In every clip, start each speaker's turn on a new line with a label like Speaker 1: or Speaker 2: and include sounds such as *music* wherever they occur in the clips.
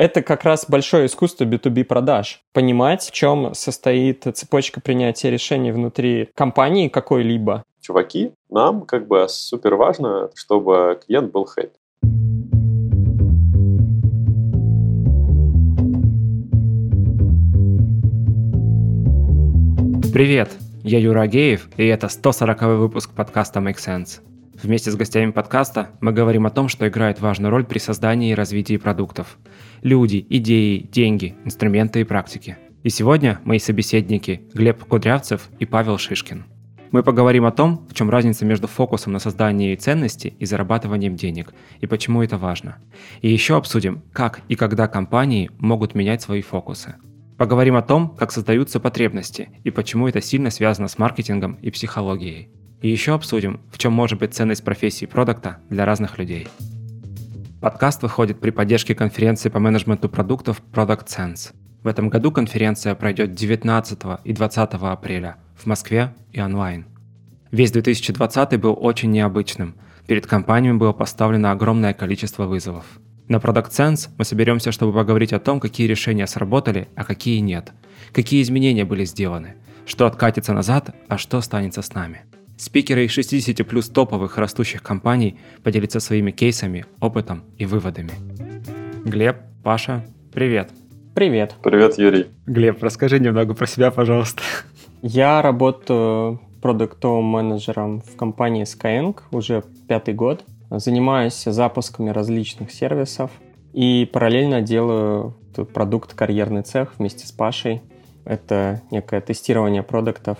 Speaker 1: Это как раз большое искусство B2B продаж. Понимать, в чем состоит цепочка принятия решений внутри компании какой-либо.
Speaker 2: Чуваки, нам как бы супер важно, чтобы клиент был хэппи.
Speaker 3: Привет, я Юра Агеев, и это 140 выпуск подкаста Make Sense. Вместе с гостями подкаста мы говорим о том, что играет важную роль при создании и развитии продуктов. Люди, идеи, деньги, инструменты и практики. И сегодня мои собеседники Глеб Кудрявцев и Павел Шишкин. Мы поговорим о том, в чем разница между фокусом на создании ценности и зарабатыванием денег, и почему это важно. И еще обсудим, как и когда компании могут менять свои фокусы. Поговорим о том, как создаются потребности и почему это сильно связано с маркетингом и психологией. И еще обсудим, в чем может быть ценность профессии продукта для разных людей. Подкаст выходит при поддержке конференции по менеджменту продуктов Product Sense. В этом году конференция пройдет 19 и 20 апреля в Москве и онлайн. Весь 2020 был очень необычным. Перед компаниями было поставлено огромное количество вызовов. На Product Sense мы соберемся, чтобы поговорить о том, какие решения сработали, а какие нет. Какие изменения были сделаны, что откатится назад, а что останется с нами. Спикеры из 60 плюс топовых растущих компаний поделятся своими кейсами, опытом и выводами. Глеб, Паша, привет.
Speaker 1: Привет.
Speaker 2: Привет, Юрий.
Speaker 3: Глеб, расскажи немного про себя, пожалуйста.
Speaker 1: Я работаю продуктовым менеджером в компании Skyeng уже пятый год. Занимаюсь запусками различных сервисов и параллельно делаю продукт «Карьерный цех» вместе с Пашей. Это некое тестирование продуктов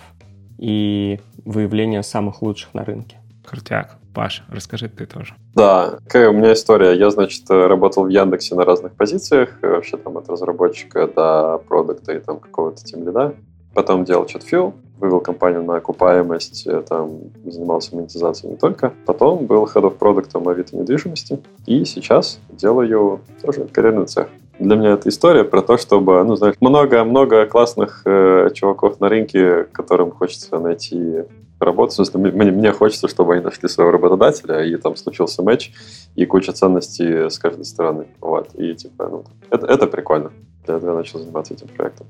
Speaker 1: и выявление самых лучших на рынке.
Speaker 3: Крутяк. Паш, расскажи ты тоже.
Speaker 2: Да, какая у меня история. Я, значит, работал в Яндексе на разных позициях, вообще там от разработчика до продукта и там какого-то тимлида. Потом делал чатфил, вывел компанию на окупаемость, э, там занимался монетизацией не только. Потом был head of продуктом Авито недвижимости. И сейчас делаю тоже карьерный цех. Для меня это история про то, чтобы, ну, знаешь, много-много классных э, чуваков на рынке, которым хочется найти работу. В смысле, мне, мне хочется, чтобы они нашли своего работодателя, и там случился матч, и куча ценностей с каждой стороны. Вот. И типа, ну, это, это прикольно. Для этого я начал заниматься этим проектом.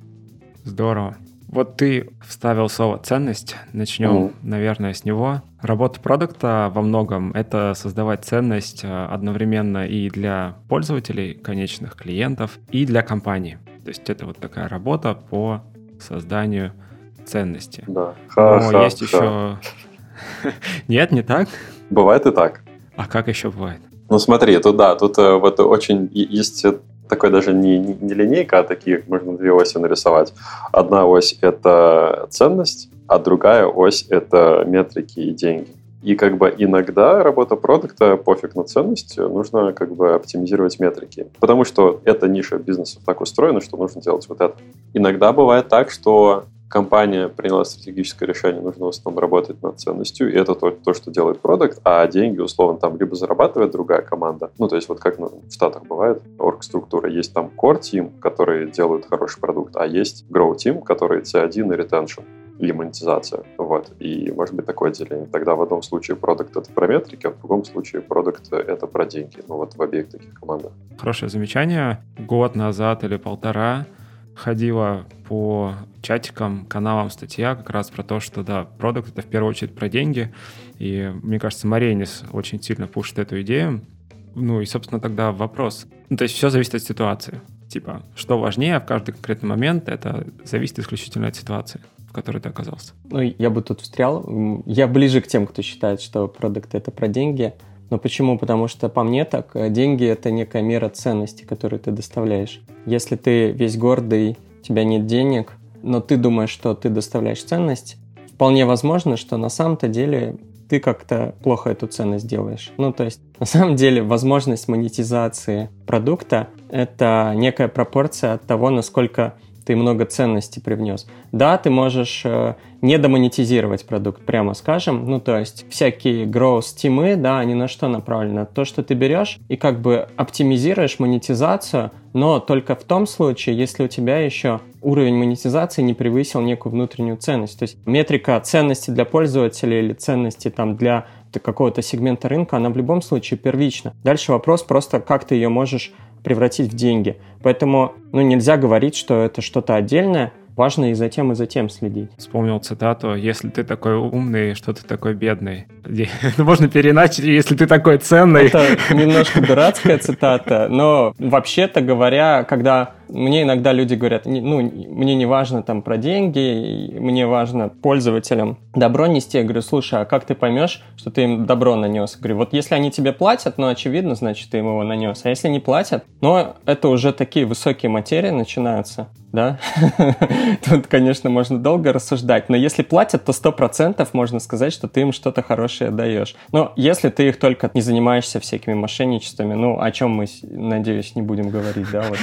Speaker 3: Здорово. Вот ты вставил слово «ценность». Начнем, mm. наверное, с него. Работа продукта во многом — это создавать ценность э, одновременно и для пользователей, конечных клиентов, и для компании. То есть это вот такая работа по созданию ценности.
Speaker 2: Да.
Speaker 3: Ха, Но есть еще... Нет, не так?
Speaker 2: Бывает и так.
Speaker 3: А как еще бывает?
Speaker 2: Ну смотри, тут да, тут э, вот очень есть такой даже не, не линейка, а такие можно две оси нарисовать. Одна ось — это ценность, а другая ось — это метрики и деньги. И как бы иногда работа продукта, пофиг на ценность, нужно как бы оптимизировать метрики. Потому что эта ниша бизнеса так устроена, что нужно делать вот это. Иногда бывает так, что компания приняла стратегическое решение, нужно в основном работать над ценностью, и это то, то что делает продукт, а деньги, условно, там либо зарабатывает другая команда, ну, то есть вот как в Штатах бывает, орг-структура, есть там core team, которые делают хороший продукт, а есть grow team, который C1 и retention или монетизация. Вот. И может быть такое деление. Тогда в одном случае продукт это про метрики, а в другом случае продукт это про деньги. Ну вот в обеих таких командах.
Speaker 3: Хорошее замечание. Год назад или полтора ходила по чатикам, каналам статья как раз про то, что, да, продукт — это в первую очередь про деньги, и, мне кажется, Маренис очень сильно пушит эту идею. Ну и, собственно, тогда вопрос. Ну, то есть все зависит от ситуации. Типа, что важнее в каждый конкретный момент, это зависит исключительно от ситуации в которой ты оказался?
Speaker 1: Ну, я бы тут встрял. Я ближе к тем, кто считает, что продукт — это про деньги. Но почему? Потому что по мне так, э, деньги — это некая мера ценности, которую ты доставляешь. Если ты весь гордый, у тебя нет денег, но ты думаешь, что ты доставляешь ценность, вполне возможно, что на самом-то деле ты как-то плохо эту ценность делаешь. Ну, то есть, *laughs* на самом деле, возможность монетизации продукта — это некая пропорция от того, насколько ты много ценностей привнес. Да, ты можешь э, не домонетизировать продукт, прямо скажем. Ну, то есть всякие growth стимы, да, они на что направлены? То, что ты берешь и как бы оптимизируешь монетизацию, но только в том случае, если у тебя еще уровень монетизации не превысил некую внутреннюю ценность. То есть метрика ценности для пользователя или ценности там для какого-то сегмента рынка, она в любом случае первична. Дальше вопрос просто, как ты ее можешь превратить в деньги. Поэтому ну, нельзя говорить, что это что-то отдельное, важно и за тем, и за тем следить.
Speaker 3: Вспомнил цитату «Если ты такой умный, что ты такой бедный». *laughs* Ну, можно переначать, если ты такой ценный.
Speaker 1: Это *laughs* немножко дурацкая цитата, но вообще-то говоря, когда мне иногда люди говорят, ну, мне не важно там про деньги, мне важно пользователям добро нести. Я говорю, слушай, а как ты поймешь, что ты им добро нанес? Говорю, вот если они тебе платят, ну, очевидно, значит, ты им его нанес. А если не платят, ну, это уже такие высокие материи начинаются да? *laughs* Тут, конечно, можно долго рассуждать, но если платят, то сто процентов можно сказать, что ты им что-то хорошее даешь. Но если ты их только не занимаешься всякими мошенничествами, ну, о чем мы, надеюсь, не будем говорить, да? Вот.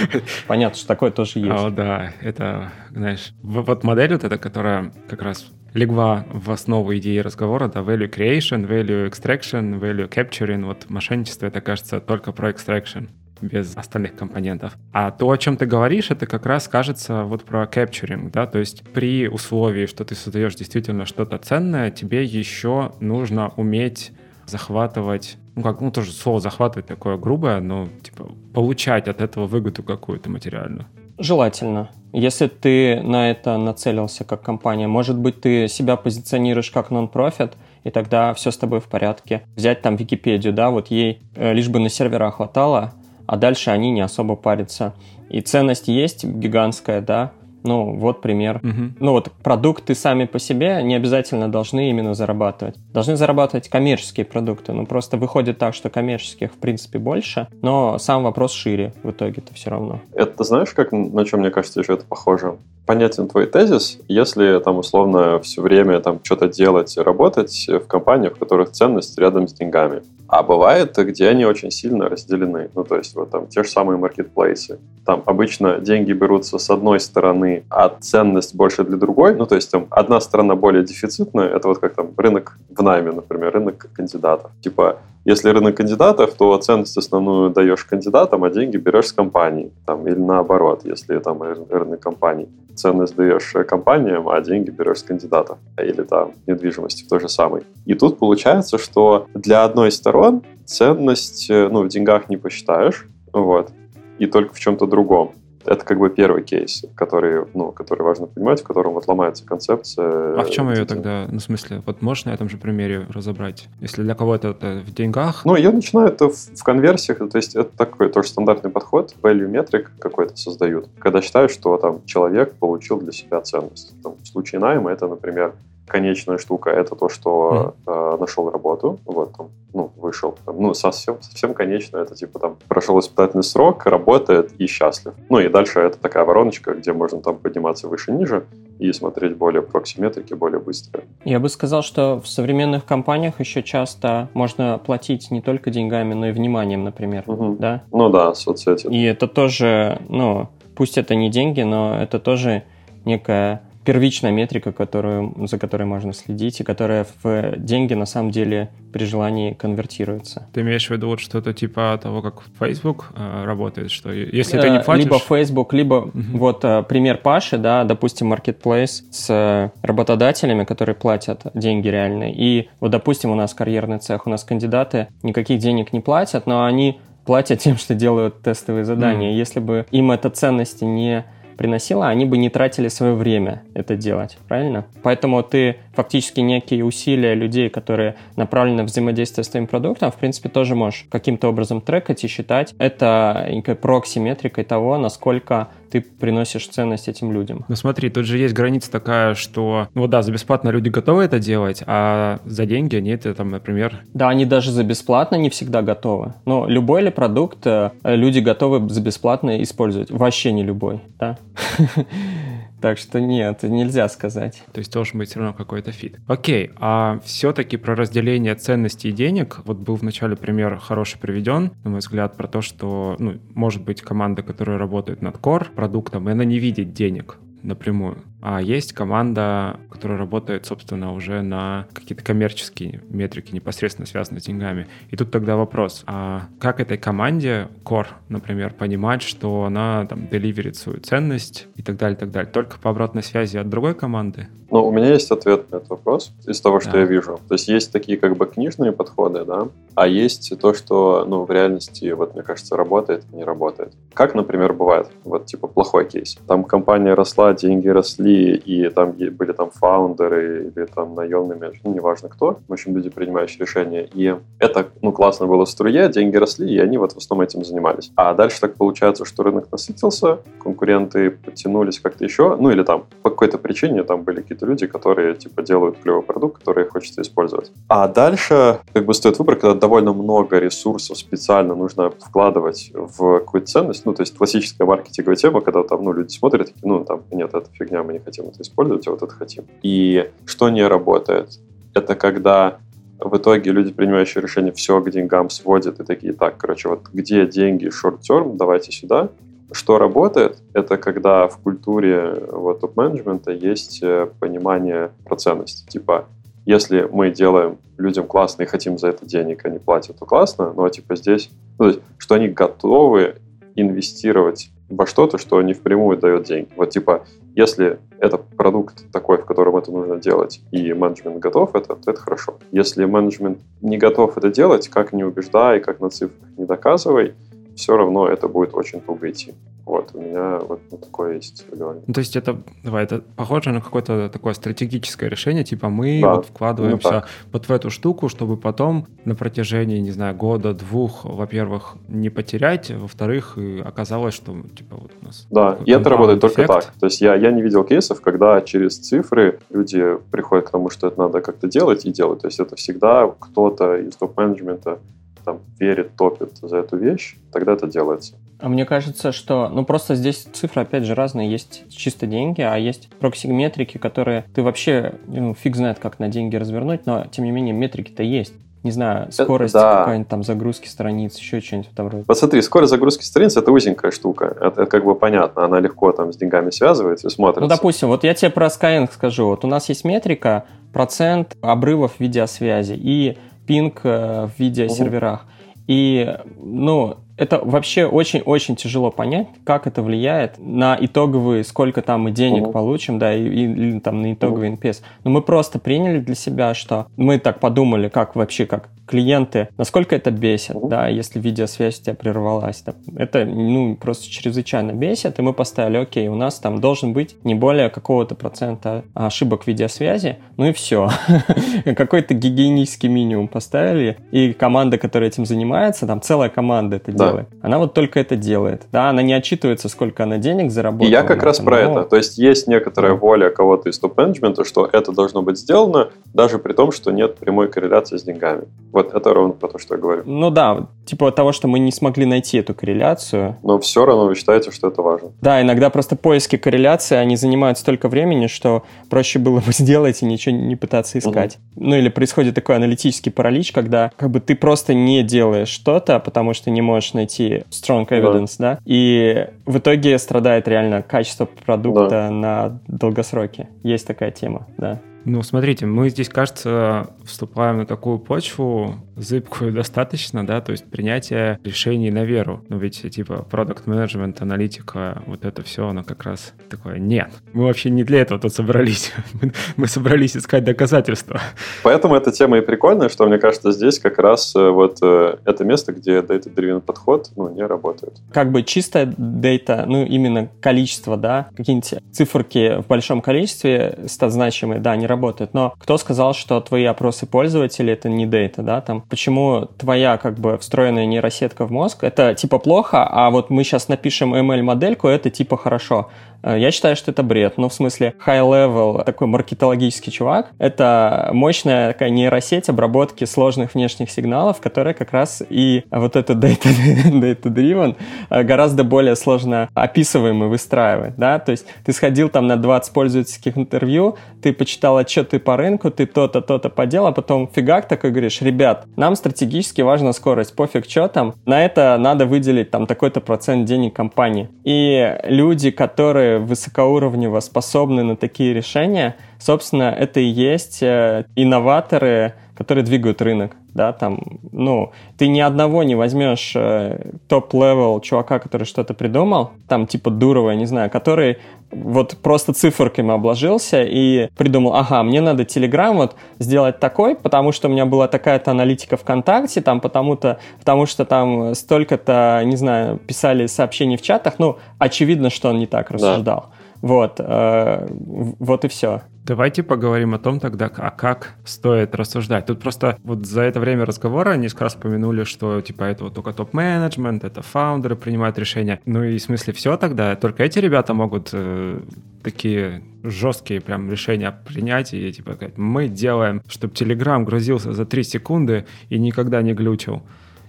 Speaker 1: Понятно, что такое тоже есть.
Speaker 3: О, да, это, знаешь, вот модель вот эта, которая как раз легла в основу идеи разговора, да, value creation, value extraction, value capturing, вот мошенничество, это, кажется, только про extraction без остальных компонентов. А то, о чем ты говоришь, это как раз кажется вот про capturing, да, то есть при условии, что ты создаешь действительно что-то ценное, тебе еще нужно уметь захватывать, ну как, ну тоже слово захватывать такое грубое, но типа получать от этого выгоду какую-то материальную.
Speaker 1: Желательно. Если ты на это нацелился как компания, может быть, ты себя позиционируешь как нон-профит, и тогда все с тобой в порядке. Взять там Википедию, да, вот ей э, лишь бы на сервера хватало, а дальше они не особо парятся. И ценность есть гигантская, да, ну, вот пример. Угу. Ну, вот продукты сами по себе не обязательно должны именно зарабатывать. Должны зарабатывать коммерческие продукты. Ну, просто выходит так, что коммерческих, в принципе, больше, но сам вопрос шире в итоге-то все равно.
Speaker 2: Это знаешь, как на чем, мне кажется, еще это похоже? Понятен твой тезис, если там условно все время там что-то делать, работать в компаниях, в которых ценность рядом с деньгами. А бывает, где они очень сильно разделены. Ну, то есть вот там те же самые маркетплейсы. Там обычно деньги берутся с одной стороны, а ценность больше для другой. Ну, то есть там одна сторона более дефицитная, это вот как там рынок в найме, например, рынок кандидатов. Типа если рынок кандидатов, то ценность основную даешь кандидатам, а деньги берешь с компании. Там, или наоборот, если там рынок компаний. Ценность даешь компаниям, а деньги берешь с кандидатов. Или там недвижимости в той же самой. И тут получается, что для одной из сторон ценность э, ну, в деньгах не посчитаешь, вот, и только в чем-то другом. Это как бы первый кейс, который, ну, который важно понимать, в котором вот ломается концепция.
Speaker 3: А в чем ее тогда, ну, в смысле, вот можешь на этом же примере разобрать? Если для кого-то это в деньгах?
Speaker 2: Ну, я начинаю это в, в конверсиях, то есть это такой тоже стандартный подход, value metric какой-то создают, когда считают, что там человек получил для себя ценность. Там, в случае найма это, например, конечная штука это то, что mm. э, нашел работу, вот, там, ну, вышел, там, ну, совсем, совсем конечно, это типа там прошел испытательный срок, работает и счастлив. Ну, и дальше это такая вороночка, где можно там подниматься выше-ниже и смотреть более проксиметрики, более быстро.
Speaker 1: Я бы сказал, что в современных компаниях еще часто можно платить не только деньгами, но и вниманием, например, угу. да?
Speaker 2: Ну да, соцсети.
Speaker 1: И это тоже, ну, пусть это не деньги, но это тоже некая первичная метрика, которую, за которой можно следить, и которая в деньги на самом деле при желании конвертируется.
Speaker 3: Ты имеешь в виду вот что-то типа того, как Facebook э, работает, что если ты не э, платишь...
Speaker 1: Либо Facebook, либо угу. вот э, пример Паши, да, допустим, Marketplace с работодателями, которые платят деньги реальные. И вот, допустим, у нас карьерный цех, у нас кандидаты никаких денег не платят, но они платят тем, что делают тестовые задания. Mm. Если бы им это ценности не приносило, они бы не тратили свое время это делать, правильно? Поэтому ты фактически некие усилия людей, которые направлены в взаимодействие с твоим продуктом, в принципе, тоже можешь каким-то образом трекать и считать. Это некой прокси-метрикой того, насколько ты приносишь ценность этим людям.
Speaker 3: Ну смотри, тут же есть граница такая, что, ну да, за бесплатно люди готовы это делать, а за деньги они это там, например...
Speaker 1: Да, они даже за бесплатно не всегда готовы. Но любой ли продукт э, люди готовы за бесплатно использовать? Вообще не любой, да? *laughs* Так что нет, нельзя сказать.
Speaker 3: То есть должен быть все равно какой-то fit. Окей, а все-таки про разделение ценностей и денег, вот был в начале пример хороший приведен, на мой взгляд, про то, что, ну, может быть команда, которая работает над core продуктом, и она не видит денег напрямую. А есть команда, которая работает, собственно, уже на какие-то коммерческие метрики, непосредственно связанные с деньгами. И тут тогда вопрос, а как этой команде, Core, например, понимать, что она там деливерит свою ценность и так далее, и так далее, только по обратной связи от другой команды?
Speaker 2: Ну, у меня есть ответ на этот вопрос из того, что да. я вижу. То есть есть такие как бы книжные подходы, да, а есть то, что, ну, в реальности, вот, мне кажется, работает, не работает. Как, например, бывает, вот, типа, плохой кейс. Там компания росла, деньги росли, и там были там фаундеры или там наемные ну, неважно кто, в общем, люди, принимающие решения. И это, ну, классно было в струе, деньги росли, и они вот в основном этим занимались. А дальше так получается, что рынок насытился, конкуренты потянулись как-то еще, ну, или там по какой-то причине там были какие-то люди, которые, типа, делают клевый продукт, который хочется использовать. А дальше, как бы, стоит выбор, когда довольно много ресурсов специально нужно вкладывать в какую-то ценность, ну, то есть классическая маркетинговая тема, когда там, ну, люди смотрят, ну, там, нет, это фигня, мы не хотим это использовать, а вот это хотим. И что не работает? Это когда в итоге люди, принимающие решение, все к деньгам сводят и такие, так, короче, вот где деньги short-term, давайте сюда. Что работает, это когда в культуре вот, топ-менеджмента есть э, понимание про ценность. Типа, если мы делаем людям классно и хотим за это денег, они платят, то классно, но типа здесь, ну, то есть, что они готовы инвестировать во что-то, что не впрямую дает деньги. Вот типа, если это продукт такой, в котором это нужно делать, и менеджмент готов это, то это хорошо. Если менеджмент не готов это делать, как не убеждай, как на цифрах не доказывай, все равно это будет очень туго идти. Вот, у меня вот ну, такое есть в голове.
Speaker 3: Ну, то есть это, давай, это похоже на какое-то такое стратегическое решение, типа мы да, вот вкладываемся ну, вот в эту штуку, чтобы потом на протяжении, не знаю, года, двух, во-первых, не потерять, во-вторых, оказалось, что типа вот у нас...
Speaker 2: Да, и это работает только так. То есть я, я не видел кейсов, когда через цифры люди приходят к тому, что это надо как-то делать и делать. То есть это всегда кто-то из топ-менеджмента там верит, топит за эту вещь, тогда это делается.
Speaker 1: А мне кажется, что, ну просто здесь цифры, опять же, разные. Есть чисто деньги, а есть прокси-метрики, которые ты вообще, ну, фиг знает, как на деньги развернуть, но, тем не менее, метрики-то есть. Не знаю, э, скорость да. какая-нибудь там загрузки страниц, еще что-нибудь в этом роде.
Speaker 2: Посмотри, скорость загрузки страниц – это узенькая штука. Это, это как бы понятно, она легко там с деньгами связывается и смотрится.
Speaker 1: Ну, допустим, вот я тебе про Skyeng скажу. Вот у нас есть метрика, процент обрывов видеосвязи и пинг э, в видеосерверах. Угу. И, ну, это вообще очень-очень тяжело понять, как это влияет на итоговые, сколько там мы денег uh-huh. получим, да, и, и, и там на итоговый uh-huh. NPS. Но мы просто приняли для себя, что мы так подумали, как вообще, как клиенты, насколько это бесит, uh-huh. да, если видеосвязь у тебя прервалась. Да. Это, ну, просто чрезвычайно бесит, и мы поставили, окей, у нас там должен быть не более какого-то процента ошибок видеосвязи, ну и все. *laughs* Какой-то гигиенический минимум поставили, и команда, которая этим занимается, там целая команда это да. делает, она вот только это делает, да, она не отчитывается, сколько она денег заработала.
Speaker 2: И я как раз про это, то есть есть некоторая воля кого-то из топ-менеджмента, что это должно быть сделано, даже при том, что нет прямой корреляции с деньгами. Вот это ровно про то, что я говорю.
Speaker 1: Ну да, типа того, что мы не смогли найти эту корреляцию.
Speaker 2: Но все равно вы считаете, что это важно.
Speaker 1: Да, иногда просто поиски корреляции, они занимают столько времени, что проще было бы *laughs* сделать и ничего не пытаться искать. Угу. Ну или происходит такой аналитический паралич, когда как бы ты просто не делаешь что-то, потому что не можешь найти strong evidence, да, да? и в итоге страдает реально качество продукта да. на долгосроке. Есть такая тема, да.
Speaker 3: Ну, смотрите, мы здесь, кажется, вступаем на такую почву, зыбкую *laughs* достаточно, да, то есть принятие решений на веру. Но ведь, типа, продукт менеджмент аналитика, вот это все, оно как раз такое, нет, мы вообще не для этого тут собрались. *laughs* мы собрались искать доказательства.
Speaker 2: Поэтому эта тема и прикольная, что, мне кажется, здесь как раз э, вот э, это место, где data-driven подход, ну, не работает.
Speaker 1: Как бы чистая data, ну, именно количество, да, какие-нибудь циферки в большом количестве, стат-значимые, да, не работают. Но кто сказал, что твои опросы пользователей это не дейта, да, там? Почему твоя как бы встроенная нейросетка в мозг это типа плохо, а вот мы сейчас напишем ML-модельку, это типа хорошо. Э, я считаю, что это бред. Ну, в смысле, high-level, такой маркетологический чувак, это мощная такая нейросеть обработки сложных внешних сигналов, которая как раз и вот это *laughs* data-driven э, гораздо более сложно описываемый выстраивает, да, то есть ты сходил там на 20 пользовательских интервью, ты почитал отчеты по рынку, ты то-то, то-то поделал, а потом фигак такой говоришь, ребят, нам стратегически важна скорость, пофиг что там, на это надо выделить там такой-то процент денег компании. И люди, которые которые высокоуровнево способны на такие решения, собственно, это и есть э, инноваторы, которые двигают рынок, да, там, ну, ты ни одного не возьмешь э, топ-левел чувака, который что-то придумал, там, типа Дурова, не знаю, который вот просто циферками обложился и придумал, ага, мне надо Telegram вот сделать такой, потому что у меня была такая-то аналитика ВКонтакте, там, потому-то, потому что там столько-то, не знаю, писали сообщений в чатах, ну, очевидно, что он не так рассуждал. Да. Вот, э, вот и все.
Speaker 3: Давайте поговорим о том тогда, а как стоит рассуждать. Тут просто вот за это время разговора несколько раз упомянули, что типа это вот только топ-менеджмент, это фаундеры принимают решения. Ну и в смысле все тогда? Только эти ребята могут э, такие жесткие прям решения принять и типа сказать, мы делаем, чтобы Telegram грузился за 3 секунды и никогда не глючил.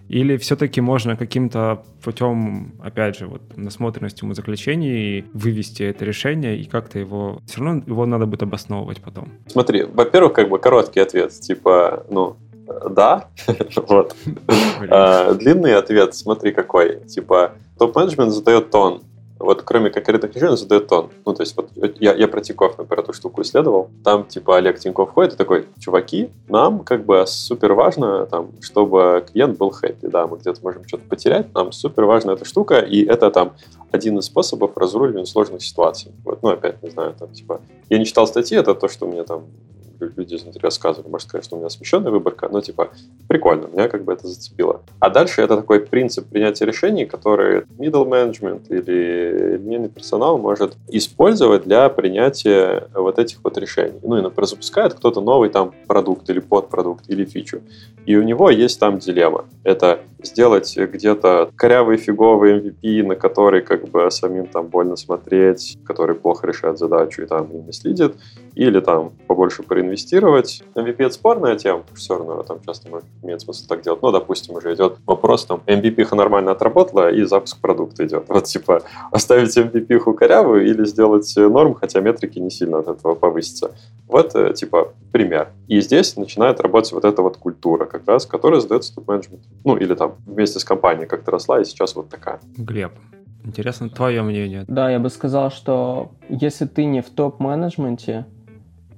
Speaker 3: Или все-таки можно каким-то путем, опять же, вот насмотренностью умозаключений вывести это решение и как-то его... Все равно его надо будет обосновывать потом.
Speaker 2: Смотри, во-первых, как бы короткий ответ, типа, ну, да, *laughs* вот. А, длинный ответ, смотри какой, типа, топ-менеджмент задает тон, вот кроме конкретных решений, он задает тон. Ну, то есть, вот я, я про Тинькофф, например, эту штуку исследовал. Там, типа, Олег Тинькофф ходит и такой, чуваки, нам как бы супер важно, там, чтобы клиент был хэппи. Да, мы где-то можем что-то потерять, нам супер важна эта штука, и это там один из способов разруливания сложных ситуаций. Вот, ну, опять, не знаю, там, типа, я не читал статьи, это то, что мне там люди изнутри рассказывали. Может сказать, что у меня смещенная выборка, но типа прикольно, меня как бы это зацепило. А дальше это такой принцип принятия решений, который middle management или линейный персонал может использовать для принятия вот этих вот решений. Ну и, например, запускает кто-то новый там продукт или подпродукт или фичу. И у него есть там дилемма. Это сделать где-то корявый фиговый MVP, на который как бы самим там больно смотреть, который плохо решает задачу и там и не следит, или там побольше проинвестировать. MVP это спорная тема, все равно там часто может, имеет смысл так делать. Ну, допустим, уже идет вопрос, там, MVP нормально отработала, и запуск продукта идет. Вот, типа, оставить MVP корявую или сделать норм, хотя метрики не сильно от этого повысятся. Вот, э, типа, пример. И здесь начинает работать вот эта вот культура, как раз, которая задается топ-менеджменту. Ну, или там вместе с компанией как-то росла, и сейчас вот такая.
Speaker 3: Глеб, интересно твое мнение.
Speaker 1: Да, я бы сказал, что если ты не в топ-менеджменте,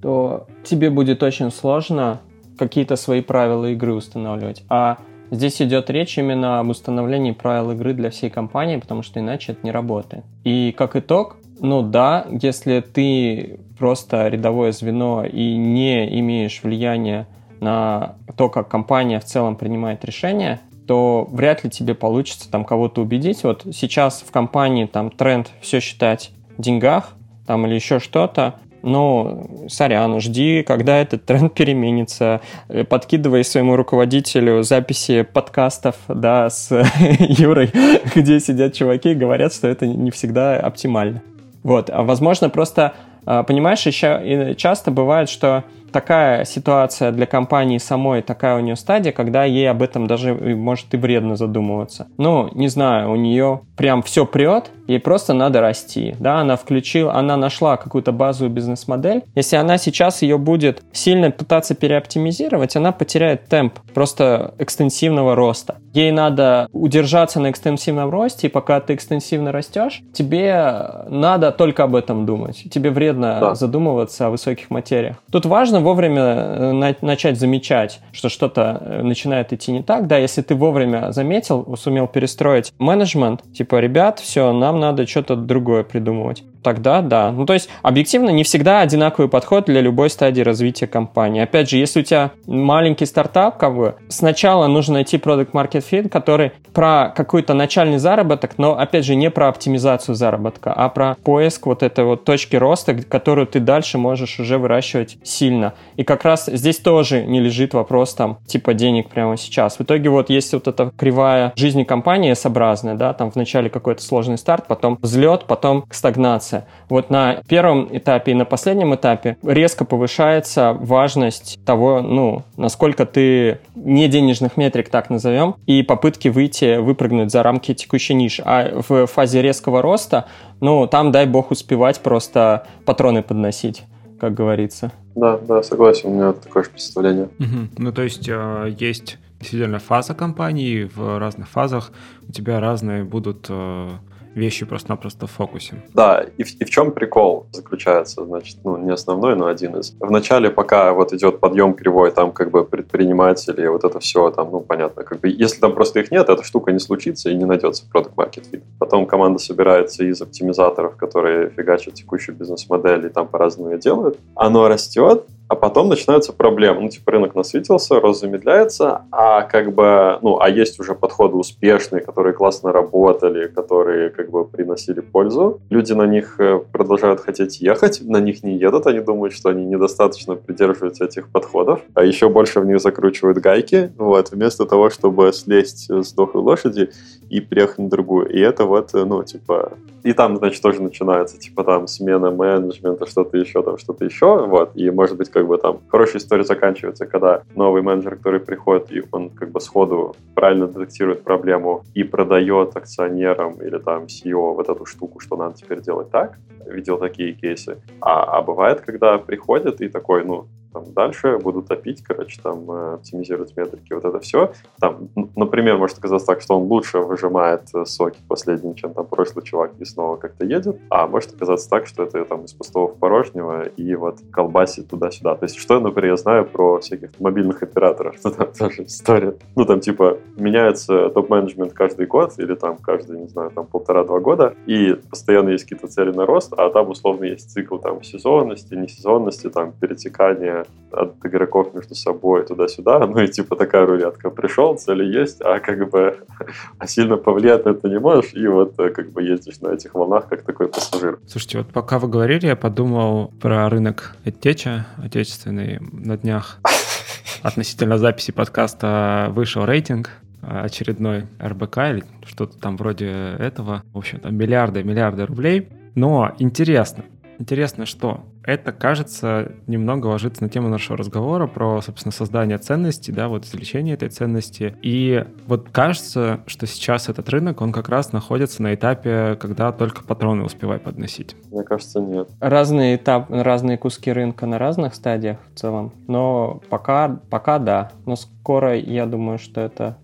Speaker 1: то тебе будет очень сложно какие-то свои правила игры устанавливать. А здесь идет речь именно об установлении правил игры для всей компании, потому что иначе это не работает. И как итог, ну да, если ты просто рядовое звено и не имеешь влияния на то, как компания в целом принимает решения, то вряд ли тебе получится там кого-то убедить. Вот сейчас в компании там тренд все считать в деньгах там или еще что-то, ну, сорян, жди, когда этот тренд переменится. Подкидывай своему руководителю записи подкастов, да, с *laughs* Юрой, где сидят чуваки и говорят, что это не всегда оптимально. Вот, а возможно, просто, понимаешь, еще часто бывает, что такая ситуация для компании самой, такая у нее стадия, когда ей об этом даже может и вредно задумываться. Ну, не знаю, у нее прям все прет, ей просто надо расти. Да, она включила, она нашла какую-то базовую бизнес-модель. Если она сейчас ее будет сильно пытаться переоптимизировать, она потеряет темп просто экстенсивного роста. Ей надо удержаться на экстенсивном росте, и пока ты экстенсивно растешь, тебе надо только об этом думать. Тебе вредно да. задумываться о высоких материях. Тут важно вовремя э, начать замечать, что что-то э, начинает идти не так. Да, если ты вовремя заметил, сумел перестроить менеджмент, типа, ребят, все, нам надо что-то другое придумывать тогда да. Ну, то есть, объективно, не всегда одинаковый подход для любой стадии развития компании. Опять же, если у тебя маленький стартап, как бы, сначала нужно найти продукт market fit, который про какой-то начальный заработок, но, опять же, не про оптимизацию заработка, а про поиск вот этой вот точки роста, которую ты дальше можешь уже выращивать сильно. И как раз здесь тоже не лежит вопрос там, типа, денег прямо сейчас. В итоге вот есть вот эта кривая жизни компании S-образная, да, там вначале какой-то сложный старт, потом взлет, потом стагнация информация. Вот на первом этапе и на последнем этапе резко повышается важность того, ну, насколько ты не денежных метрик, так назовем, и попытки выйти, выпрыгнуть за рамки текущей ниши. А в фазе резкого роста, ну, там, дай бог, успевать просто патроны подносить, как говорится.
Speaker 2: Да, да, согласен, у меня такое же представление.
Speaker 3: Угу. Ну, то есть э, есть действительно фаза компании, в разных фазах у тебя разные будут э, вещи просто-напросто в фокусе.
Speaker 2: Да, и в, и в чем прикол заключается, значит, ну, не основной, но один из. Вначале, пока вот идет подъем кривой, там как бы предприниматели, вот это все, там, ну, понятно, как бы, если там просто их нет, эта штука не случится и не найдется продукт market fit. Потом команда собирается из оптимизаторов, которые фигачат текущую бизнес-модель и там по-разному делают. Оно растет, а потом начинаются проблемы. Ну, типа, рынок насытился, рост замедляется, а как бы, ну, а есть уже подходы успешные, которые классно работали, которые как бы приносили пользу. Люди на них э, продолжают хотеть ехать, на них не едут, они думают, что они недостаточно придерживаются этих подходов, а еще больше в них закручивают гайки, вот, вместо того, чтобы слезть с дохлой лошади и приехать на другую. И это вот, э, ну, типа, и там, значит, тоже начинается, типа, там, смена менеджмента, что-то еще, там, что-то еще, вот, и, может быть, как бы там хорошая история заканчивается, когда новый менеджер, который приходит, и он как бы сходу правильно детектирует проблему и продает акционерам или там CEO вот эту штуку, что надо теперь делать так, видел такие кейсы. А, а бывает, когда приходит и такой, ну, там, дальше буду топить, короче, там, э, оптимизировать метрики, вот это все. Там, например, может оказаться так, что он лучше выжимает э, соки последние, чем там прошлый чувак, и снова как-то едет, а может оказаться так, что это там из пустого в порожнего, и вот колбасит туда-сюда. То есть, что, например, я знаю про всяких мобильных операторов, что *laughs* там тоже история. Ну, там, типа, меняется топ-менеджмент каждый год, или там каждый, не знаю, там полтора-два года, и постоянно есть какие-то цели на рост, а там условно есть цикл там сезонности, несезонности, там перетекания от игроков между собой туда-сюда, ну и типа такая рулетка. Пришел, цели есть, а как бы *laughs* а сильно повлиять на это не можешь, и вот э, как бы ездишь на этих волнах, как такой пассажир.
Speaker 3: Слушайте, вот пока вы говорили, я подумал про рынок Эдтеча отечественный на днях. *laughs* Относительно записи подкаста вышел рейтинг очередной РБК или что-то там вроде этого. В общем, там миллиарды, миллиарды рублей. Но интересно, интересно, что это, кажется, немного ложится на тему нашего разговора про, собственно, создание ценности, да, вот извлечение этой ценности. И вот кажется, что сейчас этот рынок, он как раз находится на этапе, когда только патроны успевай подносить.
Speaker 2: Мне кажется, нет.
Speaker 1: Разные этапы, разные куски рынка на разных стадиях в целом, но пока, пока да. Но скоро, я думаю, что это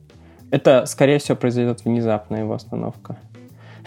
Speaker 1: это, скорее всего, произойдет внезапная его остановка.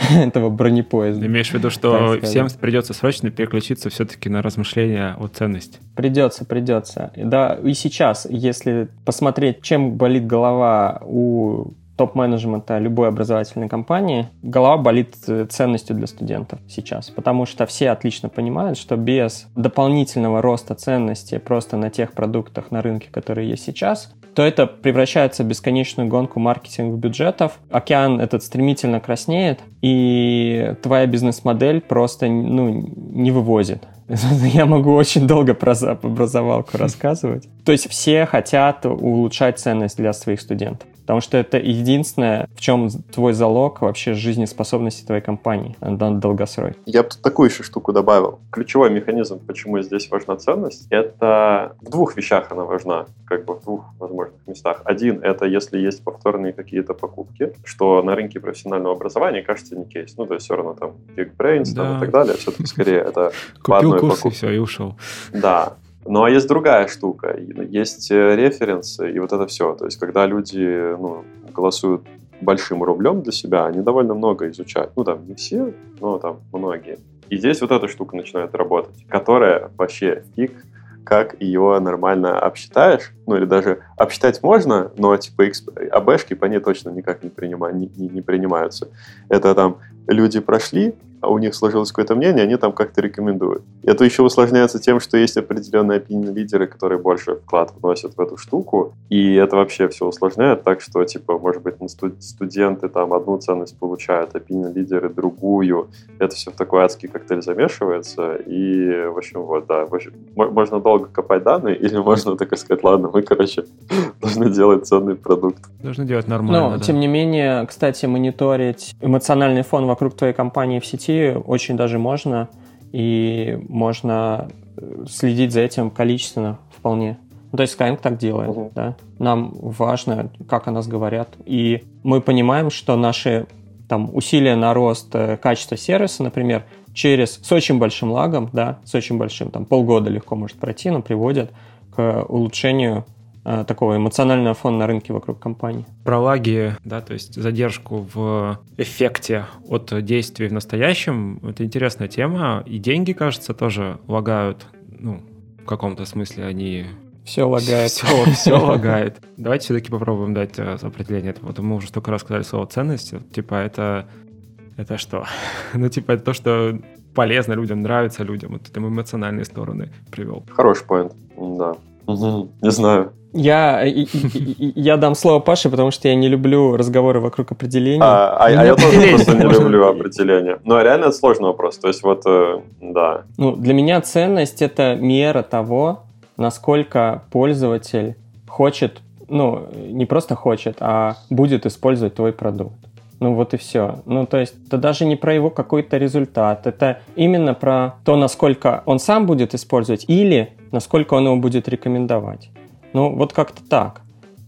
Speaker 1: *laughs* этого бронепоезда.
Speaker 3: Имеешь в виду, что всем придется срочно переключиться все-таки на размышления о ценности?
Speaker 1: Придется, придется. Да, и сейчас, если посмотреть, чем болит голова у топ-менеджмента любой образовательной компании, голова болит э, ценностью для студентов сейчас, потому что все отлично понимают, что без дополнительного роста ценности просто на тех продуктах на рынке, которые есть сейчас, то это превращается в бесконечную гонку маркетинговых бюджетов. Океан этот стремительно краснеет, и твоя бизнес-модель просто ну, не вывозит. *laughs* Я могу очень долго про образовалку *laughs* рассказывать. То есть все хотят улучшать ценность для своих студентов. Потому что это единственное, в чем твой залог вообще жизнеспособности твоей компании на долгосрок.
Speaker 2: Я бы тут такую еще штуку добавил. Ключевой механизм, почему здесь важна ценность, это в двух вещах она важна, как бы в двух возможных местах. Один — это если есть повторные какие-то покупки, что на рынке профессионального образования, кажется, не кейс. Ну, то есть все равно там Geekbrains да. там, и так далее, все-таки скорее это *laughs*
Speaker 3: Купил курс и все, и ушел.
Speaker 2: Да, ну, а есть другая штука. Есть э, референсы и вот это все. То есть, когда люди ну, голосуют большим рублем для себя, они довольно много изучают. Ну, там, не все, но там многие. И здесь вот эта штука начинает работать, которая вообще фиг, как ее нормально обсчитаешь. Ну, или даже обсчитать можно, но типа АБшки по ней точно никак не, принима, не, не, не принимаются. Это там люди прошли, а у них сложилось какое-то мнение, они там как-то рекомендуют. Это еще усложняется тем, что есть определенные опinion-лидеры, которые больше вклад вносят в эту штуку, и это вообще все усложняет так, что, типа, может быть, студенты там одну ценность получают, opinion-лидеры другую. Это все в такой адский коктейль замешивается, и, в общем, вот, да, в общем, можно долго копать данные, или *laughs* можно так сказать, ладно, мы, короче, *laughs* должны делать ценный продукт.
Speaker 3: Должны делать нормально,
Speaker 1: Но, да. тем не менее, кстати, мониторить эмоциональный фон вокруг твоей компании в сети найти очень даже можно, и можно э, следить за этим количественно вполне. Ну, то есть Skyeng так делает, uh-huh. да. Нам важно, как о нас говорят. И мы понимаем, что наши там, усилия на рост э, качества сервиса, например, через, с очень большим лагом, да, с очень большим, там полгода легко может пройти, но приводят к улучшению такого эмоционального фона на рынке вокруг компании.
Speaker 3: Про лаги, да, то есть задержку в эффекте от действий в настоящем, это интересная тема. И деньги, кажется, тоже лагают, ну, в каком-то смысле они
Speaker 1: все лагает.
Speaker 3: Все, все лагает. Давайте все-таки попробуем дать э, определение этого. Вот мы уже столько раз сказали слово ценности. Типа это... Это что? *laughs* ну, типа это то, что полезно людям, нравится людям. Вот это эмоциональные стороны привел.
Speaker 2: Хороший поинт, да. Угу. Не знаю.
Speaker 1: Я, я дам слово Паше, потому что я не люблю разговоры вокруг определений.
Speaker 2: А, а, а я тоже просто не люблю определения. Но реально это сложный вопрос. То есть вот, э, да.
Speaker 1: Ну, для меня ценность — это мера того, насколько пользователь хочет, ну, не просто хочет, а будет использовать твой продукт. Ну вот и все. Ну то есть это даже не про его какой-то результат, это именно про то, насколько он сам будет использовать или насколько он его будет рекомендовать. Ну вот как-то так.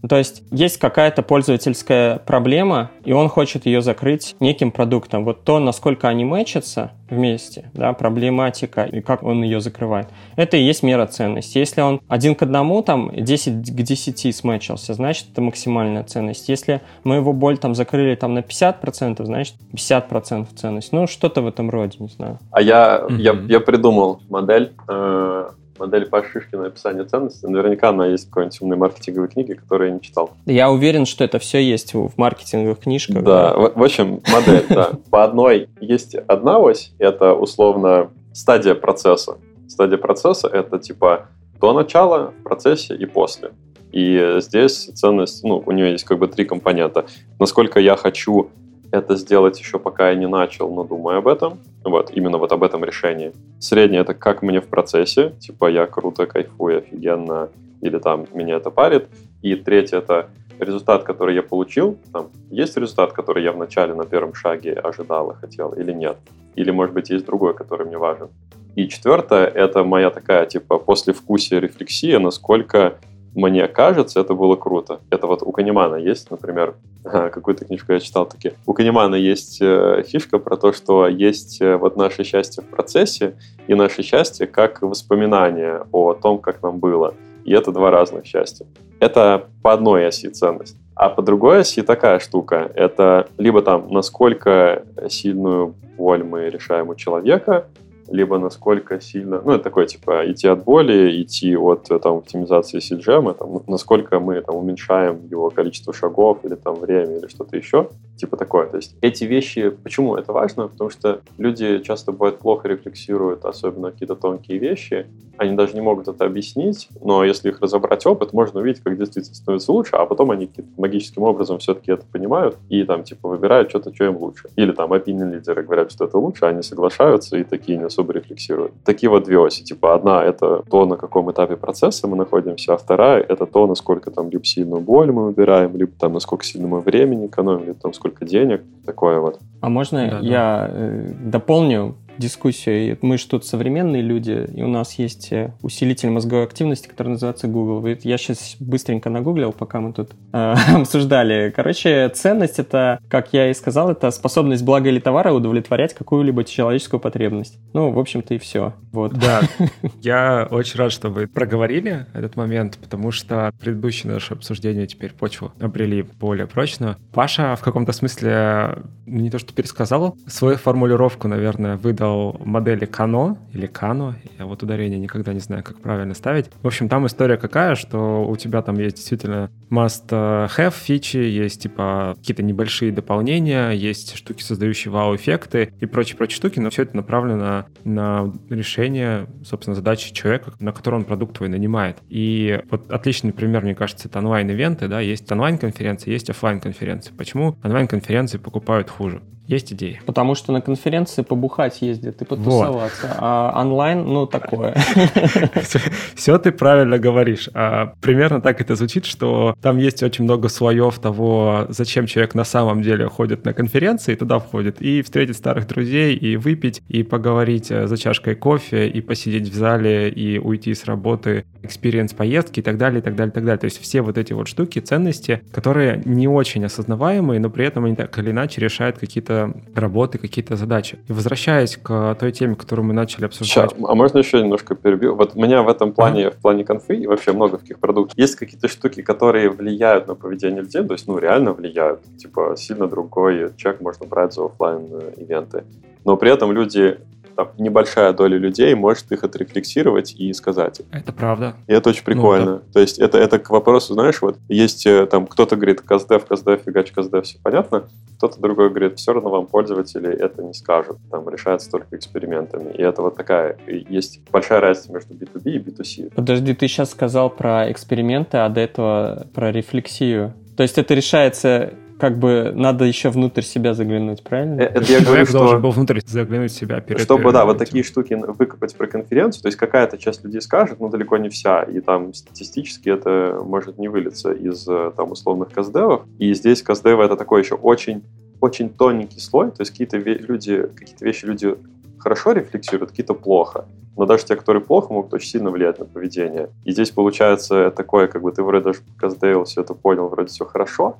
Speaker 1: То есть есть какая-то пользовательская проблема, и он хочет ее закрыть неким продуктом. Вот то, насколько они мэчатся вместе, да, проблематика и как он ее закрывает, это и есть мера ценности. Если он один к одному, там, 10 к 10 смэчился, значит, это максимальная ценность. Если мы его боль там закрыли там на 50%, значит, 50% ценность. Ну, что-то в этом роде, не знаю.
Speaker 2: А я, mm-hmm. я, я придумал модель, э, модель Паши Шишкина «Описание ценностей». Наверняка она есть в какой-нибудь умной маркетинговой книге, которую я не читал.
Speaker 1: Я уверен, что это все есть в маркетинговых книжках.
Speaker 2: Да, в, в общем, модель, да. По одной есть одна ось, это условно стадия процесса. Стадия процесса — это типа до начала в процессе и после. И здесь ценность, ну, у нее есть как бы три компонента. Насколько я хочу это сделать еще пока я не начал, но думаю об этом. Вот, именно вот об этом решении. Среднее — это как мне в процессе, типа я круто, кайфую, офигенно, или там меня это парит. И третье — это результат, который я получил. Там, есть результат, который я вначале на первом шаге ожидал и хотел, или нет. Или, может быть, есть другой, который мне важен. И четвертое — это моя такая, типа, послевкусие рефлексия, насколько мне кажется, это было круто. Это вот у Канемана есть, например, *laughs* какую-то книжку я читал таки. У Канемана есть э, фишка про то, что есть э, вот наше счастье в процессе и наше счастье как воспоминание о том, как нам было. И это два разных счастья. Это по одной оси ценность. А по другой оси такая штука. Это либо там, насколько сильную боль мы решаем у человека, либо насколько сильно, ну, это такое, типа, идти от боли, идти от там, оптимизации CGM, там, насколько мы там, уменьшаем его количество шагов или там время или что-то еще, типа такое. То есть эти вещи, почему это важно? Потому что люди часто бывают плохо рефлексируют, особенно какие-то тонкие вещи, они даже не могут это объяснить, но если их разобрать опыт, можно увидеть, как действительно становится лучше, а потом они магическим образом все-таки это понимают и там типа выбирают что-то, что им лучше. Или там opinion лидеры говорят, что это лучше, а они соглашаются и такие не особо рефлексируют. Такие вот две оси. Типа одна — это то, на каком этапе процесса мы находимся, а вторая — это то, насколько там либо сильную боль мы выбираем, либо там насколько сильно мы времени экономим, либо там сколько денег. Такое вот.
Speaker 1: А можно да, я да. Э, дополню дискуссию. Мы же тут современные люди, и у нас есть э, усилитель мозговой активности, который называется Google. Я сейчас быстренько нагуглил, пока мы тут э, *laughs* обсуждали. Короче, ценность это, как я и сказал, это способность блага или товара удовлетворять какую-либо человеческую потребность. Ну, в общем-то, и все. Вот.
Speaker 3: Да, *laughs* я очень рад, что вы проговорили этот момент, потому что предыдущее наше обсуждение теперь почву обрели более прочно. Паша в каком-то смысле не то что пересказал, свою формулировку, наверное, выдал создал модели Кано или Кано, я вот ударение никогда не знаю, как правильно ставить. В общем, там история какая, что у тебя там есть действительно must-have фичи, есть типа какие-то небольшие дополнения, есть штуки, создающие вау-эффекты и прочие-прочие штуки, но все это направлено на решение, собственно, задачи человека, на который он продукт твой нанимает. И вот отличный пример, мне кажется, это онлайн-ивенты, да, есть онлайн-конференции, есть офлайн-конференции. Почему онлайн-конференции покупают хуже? Есть идеи?
Speaker 1: Потому что на конференции побухать ездят и потусоваться, вот. а онлайн, ну, такое. *laughs*
Speaker 3: Все ты правильно говоришь. А, примерно так это звучит, что Там есть очень много слоев того, зачем человек на самом деле ходит на конференции, туда входит, и встретить старых друзей, и выпить, и поговорить э, за чашкой кофе, и посидеть в зале, и уйти с работы, experience поездки и так далее, и так далее, и так далее. То есть все вот эти вот штуки, ценности, которые не очень осознаваемые, но при этом они так или иначе решают какие-то работы, какие-то задачи. И возвращаясь к той теме, которую мы начали обсуждать.
Speaker 2: Сейчас, а можно еще немножко перебью? Вот у меня в этом плане, а? в плане конфы и вообще много каких продуктов, есть какие-то штуки, которые влияют на поведение людей, то есть, ну, реально влияют. Типа, сильно другой чек можно брать за офлайн ивенты Но при этом люди там, небольшая доля людей может их отрефлексировать и сказать.
Speaker 3: Это правда.
Speaker 2: И это очень прикольно. Ну, да. То есть это, это к вопросу, знаешь, вот есть э, там кто-то говорит каздев, каздев, фигач, каздев, все понятно. Кто-то другой говорит, все равно вам пользователи это не скажут. Там решается только экспериментами. И это вот такая, есть большая разница между B2B и B2C.
Speaker 1: Подожди, ты сейчас сказал про эксперименты, а до этого про рефлексию. То есть это решается как бы надо еще внутрь себя заглянуть, правильно?
Speaker 3: Э, это я говорю, что... должен был внутрь заглянуть себя
Speaker 2: перед... Чтобы, да, вот такие штуки выкопать про конференцию, то есть какая-то часть людей скажет, но далеко не вся, и там статистически это может не вылиться из э, там условных каздевов, и здесь каздевы это такой еще очень очень тоненький слой, то есть какие-то люди, какие-то вещи люди хорошо рефлексируют, какие-то плохо. Но даже те, которые плохо, могут очень сильно влиять на поведение. И здесь получается такое, как бы ты вроде даже каздевил, все это понял, вроде все хорошо,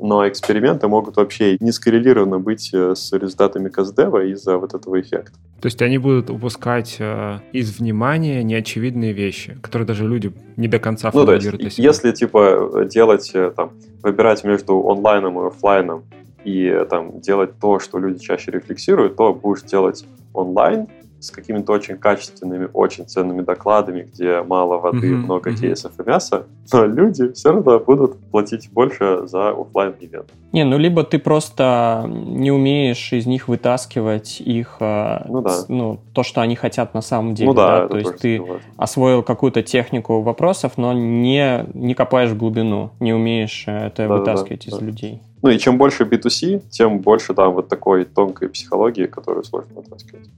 Speaker 2: но эксперименты могут вообще не скоррелированно быть э, с результатами каздева из-за вот этого эффекта.
Speaker 3: То есть они будут упускать э, из внимания неочевидные вещи, которые даже люди не до конца
Speaker 2: ну, формулируют для себя. Если, типа, делать, э, там, выбирать между онлайном и офлайном и э, там делать то, что люди чаще рефлексируют, то будешь делать онлайн, с какими-то очень качественными, очень ценными докладами, где мало воды, mm-hmm, много mm-hmm. кейсов и мяса, но люди все равно будут платить больше за офлайн ивент
Speaker 1: Не, ну либо ты просто не умеешь из них вытаскивать их, а, ну, да. ну то, что они хотят на самом деле. Ну да, да? то есть ты бывает. освоил какую-то технику вопросов, но не, не копаешь в глубину, не умеешь э, это да, вытаскивать да, из да. людей.
Speaker 2: Ну и чем больше B2C, тем больше там вот такой тонкой психологии, которую сложно вытаскивать.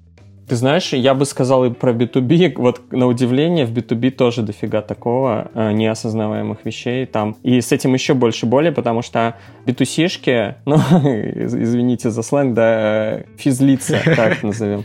Speaker 1: Ты знаешь, я бы сказал и про B2B, *laughs* вот на удивление в B2B тоже дофига такого э, неосознаваемых вещей там. И с этим еще больше боли, потому что B2C-шки, *laughs* ну, извините за сленг, да, физлица, *laughs* так назовем.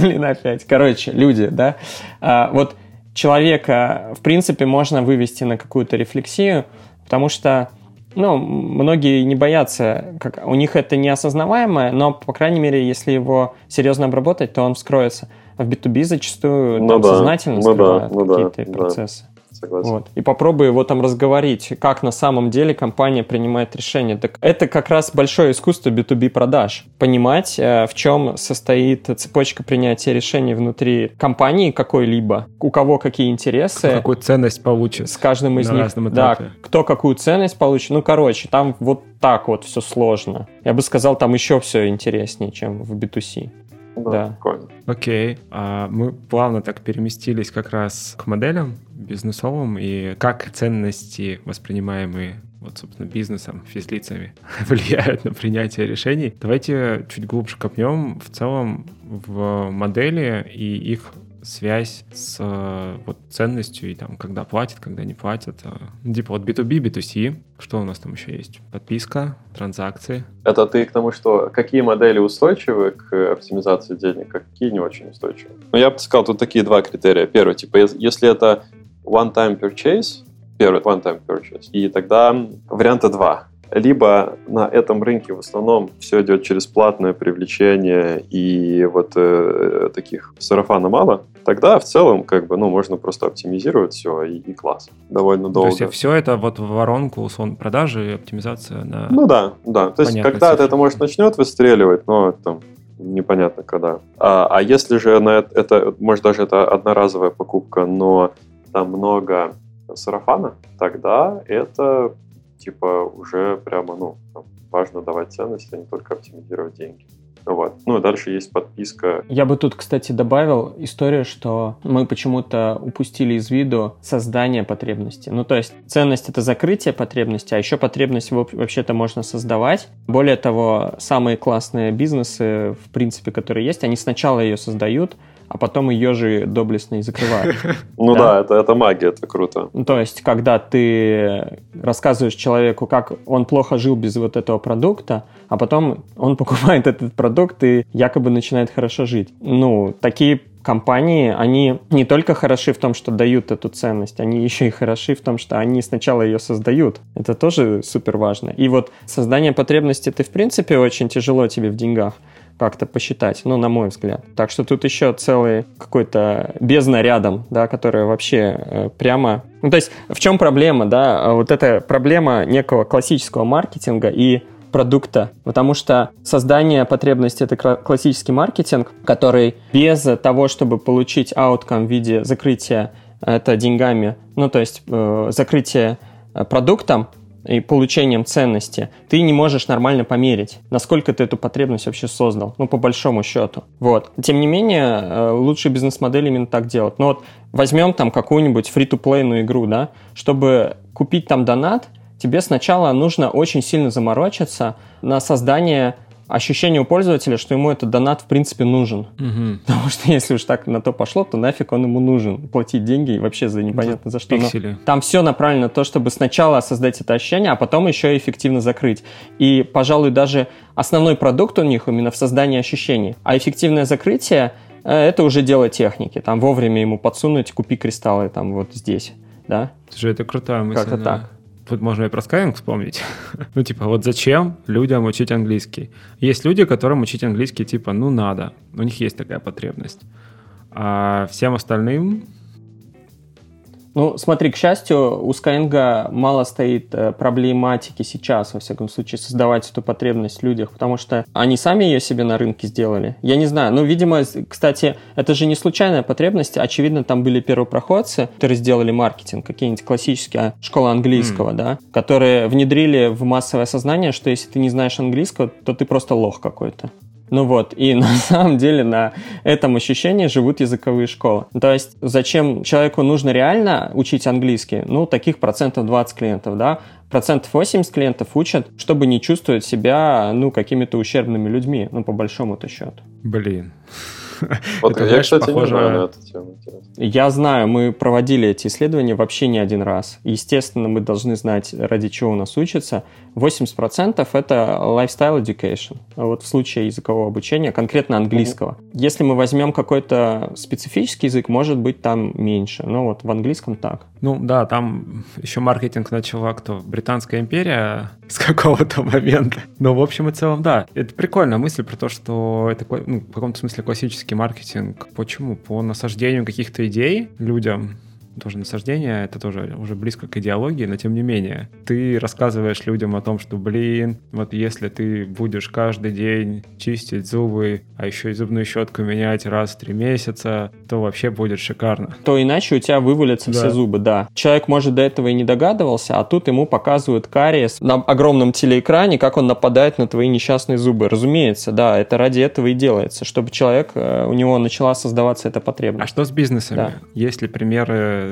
Speaker 1: Блин, опять. Короче, люди, да. А, вот человека, в принципе, можно вывести на какую-то рефлексию, потому что ну, многие не боятся, как, у них это неосознаваемое, но, по крайней мере, если его серьезно обработать, то он вскроется. А в B2B зачастую ну, там да, сознательно ну, скрывают да, ну, какие-то да, процессы согласен. Вот. И попробуй его там разговорить, как на самом деле компания принимает решение. Так это как раз большое искусство B2B продаж. Понимать, э, в чем состоит цепочка принятия решений внутри компании какой-либо, у кого какие интересы. Кто
Speaker 3: какую ценность получит.
Speaker 1: С каждым из них. Да, кто какую ценность получит. Ну, короче, там вот так вот все сложно. Я бы сказал, там еще все интереснее, чем в B2C.
Speaker 2: Да, да. прикольно.
Speaker 3: Окей, а мы плавно так переместились как раз к моделям бизнесовым и как ценности, воспринимаемые вот, собственно, бизнесом, физлицами, *laughs* влияют на принятие решений. Давайте чуть глубже копнем в целом в модели и их связь с э, вот, ценностью и там, когда платят, когда не платят. Э, ну, типа вот B2B, B2C. Что у нас там еще есть? Подписка, транзакции.
Speaker 2: Это ты к тому, что какие модели устойчивы к оптимизации денег, а какие не очень устойчивы? Ну, я бы сказал, тут такие два критерия. Первый, типа, если это one-time purchase, первый one-time purchase, и тогда варианта два либо на этом рынке в основном все идет через платное привлечение и вот э, таких сарафана мало, тогда в целом как бы ну можно просто оптимизировать все и, и класс довольно долго.
Speaker 3: То есть все это вот в воронку продажи и оптимизация на.
Speaker 2: Ну да, да. То есть когда-то это может начнет выстреливать, но там непонятно когда. А, а если же на это, это, может даже это одноразовая покупка, но там много сарафана, тогда это типа уже прямо, ну, там, важно давать ценность, а не только оптимизировать деньги. Вот. Ну, дальше есть подписка.
Speaker 1: Я бы тут, кстати, добавил историю, что мы почему-то упустили из виду создание потребности. Ну, то есть ценность — это закрытие потребности, а еще потребность вообще-то можно создавать. Более того, самые классные бизнесы, в принципе, которые есть, они сначала ее создают, а потом ее же доблестно и закрывают. *laughs*
Speaker 2: Ну да, это, это магия, это круто.
Speaker 1: Ну, то есть, когда ты рассказываешь человеку, как он плохо жил без вот этого продукта, а потом он *laughs* покупает этот продукт и якобы начинает хорошо жить. Ну, такие компании, они не только хороши в том, что дают эту ценность, они еще и хороши в том, что они сначала ее создают. Это тоже супер важно. И вот создание потребности это в принципе очень тяжело тебе в деньгах как-то посчитать, ну, на мой взгляд. Так что тут еще целый какой-то бездна рядом, да, которая вообще э, прямо... Ну, то есть в чем проблема, да? Вот эта проблема некого классического маркетинга и продукта, потому что создание потребности — это классический маркетинг, который без того, чтобы получить outcome в виде закрытия это деньгами, ну, то есть э, закрытие э, продуктом, и получением ценности, ты не можешь нормально померить, насколько ты эту потребность вообще создал, ну, по большому счету. Вот. Тем не менее, э, лучшие бизнес-модели именно так делают. Ну, вот возьмем там какую-нибудь фри-то-плейную игру, да, чтобы купить там донат — тебе сначала нужно очень сильно заморочиться на создание ощущения у пользователя, что ему этот донат в принципе нужен. Угу. *laughs* Потому что если уж так на то пошло, то нафиг он ему нужен. Платить деньги вообще за непонятно за, за что. Но там все направлено на то, чтобы сначала создать это ощущение, а потом еще эффективно закрыть. И, пожалуй, даже основной продукт у них именно в создании ощущений. А эффективное закрытие э, это уже дело техники. Там вовремя ему подсунуть, купи кристаллы там вот здесь. Да?
Speaker 3: Слушай, это крутая мысль.
Speaker 1: Как-то
Speaker 3: да.
Speaker 1: так.
Speaker 3: Тут можно и про Skyeng вспомнить. *laughs* ну, типа, вот зачем людям учить английский? Есть люди, которым учить английский, типа, ну, надо. У них есть такая потребность. А всем остальным
Speaker 1: ну, смотри, к счастью, у Skyeng мало стоит э, проблематики сейчас, во всяком случае, создавать эту потребность в людях, потому что они сами ее себе на рынке сделали. Я не знаю, ну, видимо, кстати, это же не случайная потребность, очевидно, там были первопроходцы, которые сделали маркетинг, какие-нибудь классические школы английского, mm. да, которые внедрили в массовое сознание, что если ты не знаешь английского, то ты просто лох какой-то. Ну вот, и *laughs* на самом деле на этом ощущении живут языковые школы. То есть зачем человеку нужно реально учить английский? Ну, таких процентов 20 клиентов, да, процентов 80 клиентов учат, чтобы не чувствовать себя, ну, какими-то ущербными людьми, ну, по большому-то счету.
Speaker 3: Блин.
Speaker 2: Вот это, я, знаешь, кстати, похоже... не знаю на эту тему.
Speaker 1: Я знаю, мы проводили эти исследования вообще не один раз. Естественно, мы должны знать, ради чего у нас учатся. 80% это lifestyle education. Вот в случае языкового обучения, конкретно английского. Mm-hmm. Если мы возьмем какой-то специфический язык, может быть, там меньше. Но вот в английском так.
Speaker 3: Ну да, там еще маркетинг начала кто? Британская империя *laughs* с какого-то момента. Но в общем и целом, да. Это прикольная мысль про то, что это ну, в каком-то смысле классический маркетинг. Почему? По насаждению каких-то идей людям тоже насаждение, это тоже уже близко к идеологии, но тем не менее. Ты рассказываешь людям о том, что, блин, вот если ты будешь каждый день чистить зубы, а еще и зубную щетку менять раз в три месяца, то вообще будет шикарно.
Speaker 1: То иначе у тебя вывалятся да. все зубы, да. Человек, может, до этого и не догадывался, а тут ему показывают кариес на огромном телеэкране, как он нападает на твои несчастные зубы. Разумеется, да, это ради этого и делается, чтобы человек, э, у него начала создаваться эта потребность.
Speaker 3: А что с бизнесами? Да. Есть ли примеры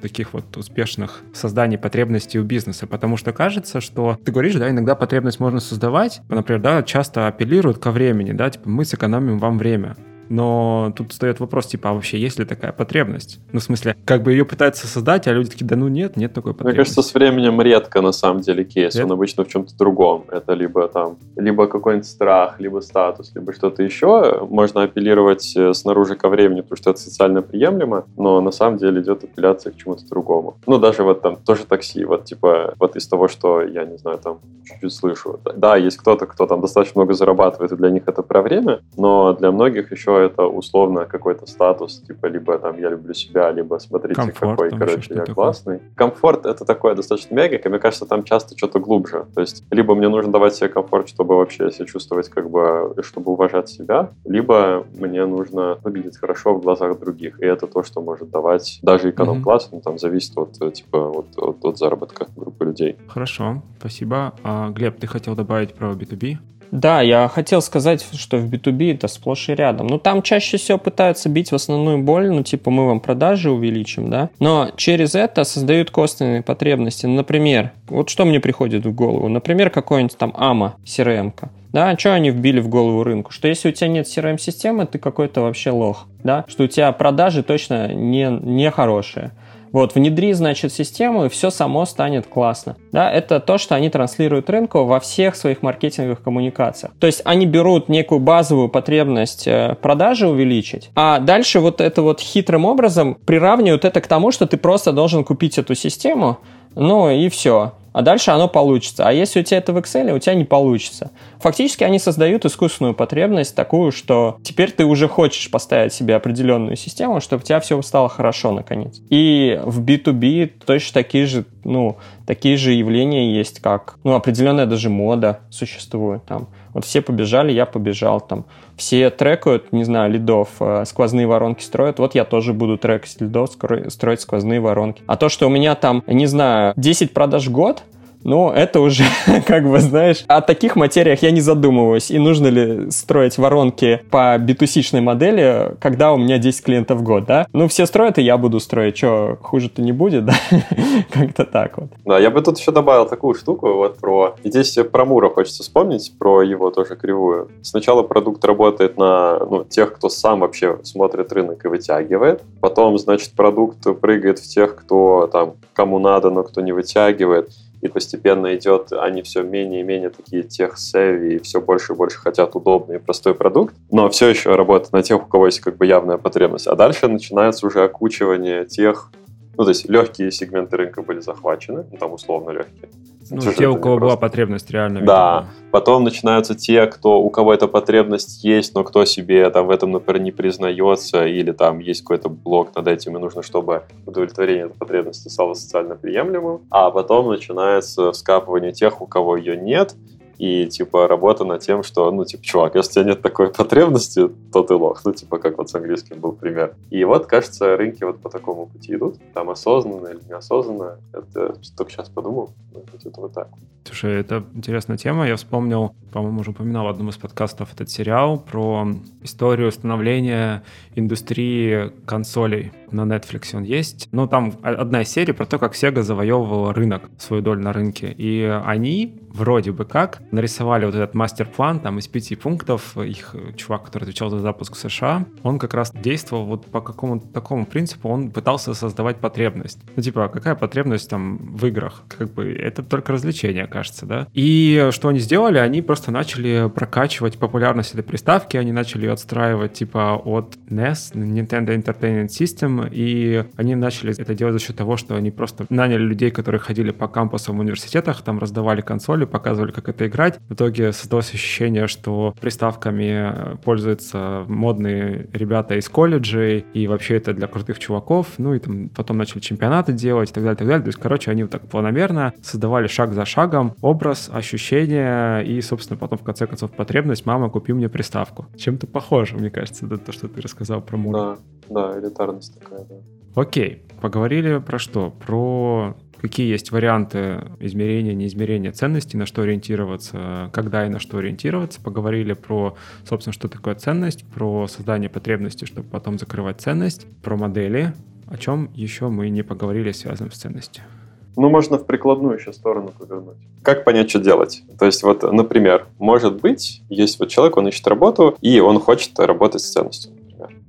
Speaker 3: таких вот успешных созданий потребностей у бизнеса, потому что кажется, что ты говоришь, да, иногда потребность можно создавать, например, да, часто апеллируют ко времени, да, типа мы сэкономим вам время. Но тут встает вопрос, типа, а вообще есть ли такая потребность? Ну, в смысле, как бы ее пытаются создать, а люди такие, да ну нет, нет такой потребности.
Speaker 2: Мне кажется, с временем редко на самом деле кейс. Нет? Он обычно в чем-то другом. Это либо там, либо какой-нибудь страх, либо статус, либо что-то еще. Можно апеллировать э, снаружи ко времени, потому что это социально приемлемо, но на самом деле идет апелляция к чему-то другому. Ну, даже вот там тоже такси, вот типа, вот из того, что я не знаю, там чуть-чуть слышу. Да, есть кто-то, кто там достаточно много зарабатывает, и для них это про время, но для многих еще это условно какой-то статус, типа либо там я люблю себя, либо смотрите, Комфорт, какой, короче, я такое. классный. Комфорт это такое достаточно мягкое, мне кажется, там часто что-то глубже. То есть либо мне нужно давать себе комфорт, чтобы вообще себя чувствовать как бы, чтобы уважать себя, либо мне нужно выглядеть хорошо в глазах других. И это то, что может давать даже эконом-класс, mm-hmm. ну, там зависит от, типа, от, от, от заработка группы людей.
Speaker 3: Хорошо, спасибо. А, Глеб, ты хотел добавить про B2B?
Speaker 1: Да, я хотел сказать, что в B2B это сплошь и рядом. Ну, там чаще всего пытаются бить в основную боль, ну, типа, мы вам продажи увеличим, да. Но через это создают костные потребности. Например, вот что мне приходит в голову? Например, какой-нибудь там AMA, CRM-ка. Да, что они вбили в голову рынку? Что если у тебя нет CRM-системы, ты какой-то вообще лох, да? Что у тебя продажи точно не, не хорошие. Вот, внедри, значит, систему, и все само станет классно. Да, это то, что они транслируют рынку во всех своих маркетинговых коммуникациях. То есть они берут некую базовую потребность э, продажи увеличить, а дальше вот это вот хитрым образом приравнивают это к тому, что ты просто должен купить эту систему, ну и все а дальше оно получится. А если у тебя это в Excel, у тебя не получится. Фактически они создают искусственную потребность такую, что теперь ты уже хочешь поставить себе определенную систему, чтобы у тебя все стало хорошо наконец. И в B2B точно такие же, ну, такие же явления есть, как, ну, определенная даже мода существует там. Вот все побежали, я побежал там. Все трекают, не знаю, лидов, э, сквозные воронки строят. Вот я тоже буду трекать лидов, строить сквозные воронки. А то, что у меня там, не знаю, 10 продаж в год, ну, это уже, *laughs* как бы, знаешь, о таких материях я не задумываюсь. И нужно ли строить воронки по битусичной модели, когда у меня 10 клиентов в год, да? Ну, все строят, и я буду строить. Что, хуже-то не будет, *laughs* да? Как-то так вот.
Speaker 2: Да, я бы тут еще добавил такую штуку вот про... Здесь про Мура хочется вспомнить, про его тоже кривую. Сначала продукт работает на ну, тех, кто сам вообще смотрит рынок и вытягивает. Потом, значит, продукт прыгает в тех, кто там, кому надо, но кто не вытягивает и постепенно идет, они все менее и менее такие тех и все больше и больше хотят удобный и простой продукт, но все еще работают на тех, у кого есть как бы явная потребность. А дальше начинается уже окучивание тех, ну, то есть легкие сегменты рынка были захвачены, ну, там условно легкие.
Speaker 3: Ну, те, у кого была потребность реально.
Speaker 2: Да. Потом начинаются те, кто, у кого эта потребность есть, но кто себе там в этом, например, не признается, или там есть какой-то блок над этим, и нужно, чтобы удовлетворение этой потребности стало социально приемлемым. А потом начинается вскапывание тех, у кого ее нет, и, типа, работа над тем, что, ну, типа, чувак, если у тебя нет такой потребности, то ты лох. Ну, типа, как вот с английским был пример. И вот, кажется, рынки вот по такому пути идут. Там осознанно или неосознанно. Это только сейчас подумал. Это вот так.
Speaker 3: Слушай, это интересная тема. Я вспомнил, по-моему, уже упоминал в одном из подкастов этот сериал про историю становления индустрии консолей. На Netflix он есть. Ну, там одна из серий про то, как Sega завоевывала рынок, свою долю на рынке. И они вроде бы как нарисовали вот этот мастер-план там из пяти пунктов. Их чувак, который отвечал за запуск в США, он как раз действовал вот по какому-то такому принципу. Он пытался создавать потребность. Ну, типа, какая потребность там в играх? Как бы это только развлечение, кажется, да? И что они сделали? Они просто начали прокачивать популярность этой приставки, они начали ее отстраивать типа от NES, Nintendo Entertainment System, и они начали это делать за счет того, что они просто наняли людей, которые ходили по кампусам в университетах, там раздавали консоли, показывали, как это играть. В итоге создалось ощущение, что приставками пользуются модные ребята из колледжей, и вообще это для крутых чуваков, ну и там потом начали чемпионаты делать и так далее, и так далее. То есть, короче, они вот так планомерно создавали шаг за шагом образ, ощущение и, собственно, потом в конце концов потребность «мама, купи мне приставку». Чем-то похоже, мне кажется, да, то, что ты рассказал про Мур.
Speaker 2: Да, да, элитарность такая,
Speaker 3: Окей, поговорили про что? Про какие есть варианты измерения, неизмерения ценностей, на что ориентироваться, когда и на что ориентироваться. Поговорили про, собственно, что такое ценность, про создание потребности, чтобы потом закрывать ценность, про модели, о чем еще мы не поговорили, связанным с ценностью.
Speaker 2: Ну, можно в прикладную еще сторону повернуть. Как понять, что делать? То есть, вот, например, может быть, есть вот человек, он ищет работу, и он хочет работать с ценностью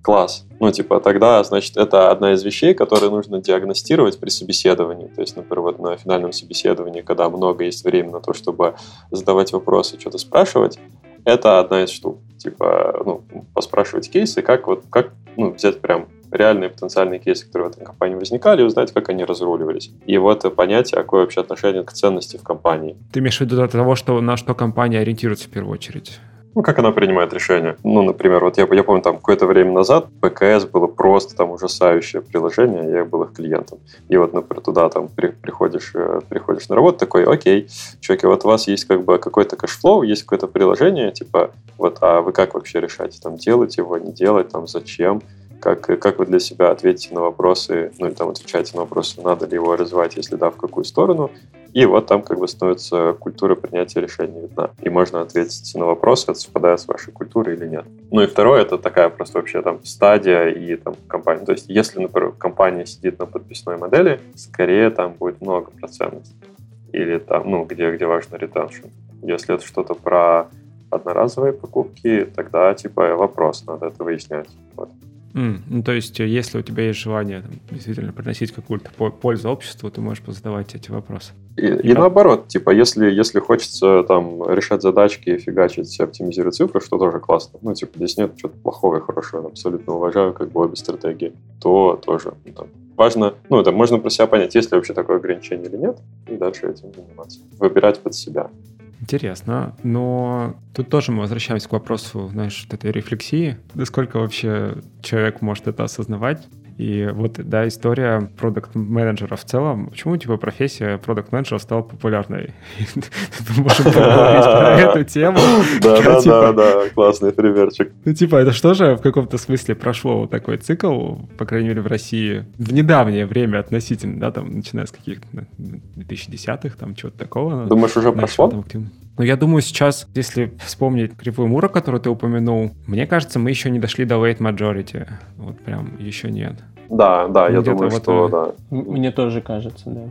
Speaker 2: класс. Ну, типа, тогда, значит, это одна из вещей, которые нужно диагностировать при собеседовании. То есть, например, вот на финальном собеседовании, когда много есть времени на то, чтобы задавать вопросы, что-то спрашивать, это одна из штук. Типа, ну, поспрашивать кейсы, как вот, как, ну, взять прям реальные потенциальные кейсы, которые в этой компании возникали, и узнать, как они разруливались. И вот понять, какое вообще отношение к ценности в компании.
Speaker 3: Ты имеешь в виду того, что, на что компания ориентируется в первую очередь?
Speaker 2: Ну, как она принимает решения. Ну, например, вот я, я помню, там какое-то время назад ПКС было просто там ужасающее приложение, я был их клиентом. И вот, например, туда там при, приходишь, э, приходишь на работу, такой, окей, чуваки, вот у вас есть как бы какой-то cash flow, есть какое-то приложение, типа, вот, а вы как вообще решаете, там, делать его, не делать, там, зачем? как, как вы для себя ответите на вопросы, ну или там отвечаете на вопросы, надо ли его развивать, если да, в какую сторону. И вот там как бы становится культура принятия решений видна. И можно ответить на вопросы, совпадает с вашей культурой или нет. Ну и второе, это такая просто вообще там стадия и там компания. То есть если, например, компания сидит на подписной модели, скорее там будет много процентов. Или там, ну, где, где важно ретеншн. Если это что-то про одноразовые покупки, тогда типа вопрос, надо это выяснять. Вот.
Speaker 3: Mm, ну, то есть, если у тебя есть желание там, действительно приносить какую-то пользу обществу, ты можешь задавать эти вопросы.
Speaker 2: И, и наоборот, типа, если, если хочется там решать задачки, фигачить, оптимизировать цифры, что тоже классно. Ну, типа, здесь нет чего-то плохого и хорошего. Я абсолютно уважаю как бы обе стратегии. То тоже ну, там, важно, ну, это можно про себя понять, есть ли вообще такое ограничение или нет, и дальше этим заниматься. Выбирать под себя.
Speaker 3: Интересно, но тут тоже мы возвращаемся к вопросу, знаешь, вот этой рефлексии, насколько вообще человек может это осознавать, и вот, да, история продукт менеджера в целом. Почему, типа, профессия продукт менеджера стала популярной? *laughs* Мы можем поговорить про эту тему. *laughs*
Speaker 2: Да, *laughs* да, да, да, классный примерчик.
Speaker 3: Ну, типа, это что же в каком-то смысле прошло вот такой цикл, по крайней мере, в России, в недавнее время относительно, да, там, начиная с каких-то 2010-х, там, чего-то такого.
Speaker 2: Думаешь, уже прошло?
Speaker 3: Но я думаю, сейчас, если вспомнить кривую Мура, которую ты упомянул, мне кажется, мы еще не дошли до late majority. Вот прям еще нет.
Speaker 2: Да, да, я думаю, вот что да.
Speaker 1: Мне тоже кажется, да.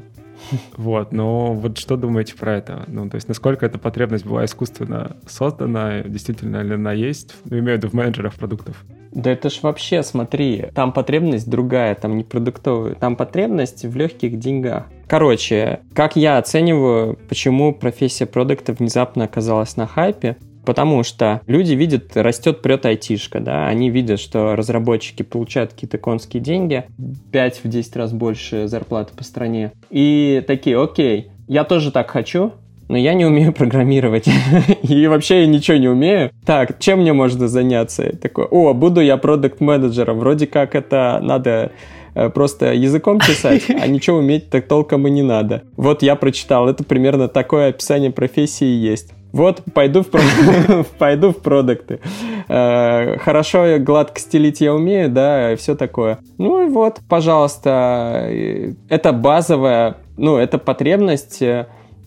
Speaker 1: *laughs*
Speaker 3: Вот, но вот что думаете про это? Ну, то есть, насколько эта потребность была искусственно создана, действительно ли она есть? Ну, имею в виду в менеджерах продуктов.
Speaker 1: Да это ж вообще, смотри, там потребность другая, там не продуктовая, там потребность в легких деньгах. Короче, как я оцениваю, почему профессия продукта внезапно оказалась на хайпе, Потому что люди видят, растет, прет айтишка, да, они видят, что разработчики получают какие-то конские деньги, 5 в 10 раз больше зарплаты по стране. И такие, окей, я тоже так хочу, но я не умею программировать. *laughs* и вообще я ничего не умею. Так, чем мне можно заняться? Такой, о, буду я продукт менеджером Вроде как это надо э, просто языком писать, а *laughs* ничего уметь так толком и не надо. Вот я прочитал, это примерно такое описание профессии есть. Вот, пойду в, *laughs* пойду в продукты. Э, хорошо гладко стелить я умею, да, и все такое. Ну и вот, пожалуйста, э, это базовая, ну, это потребность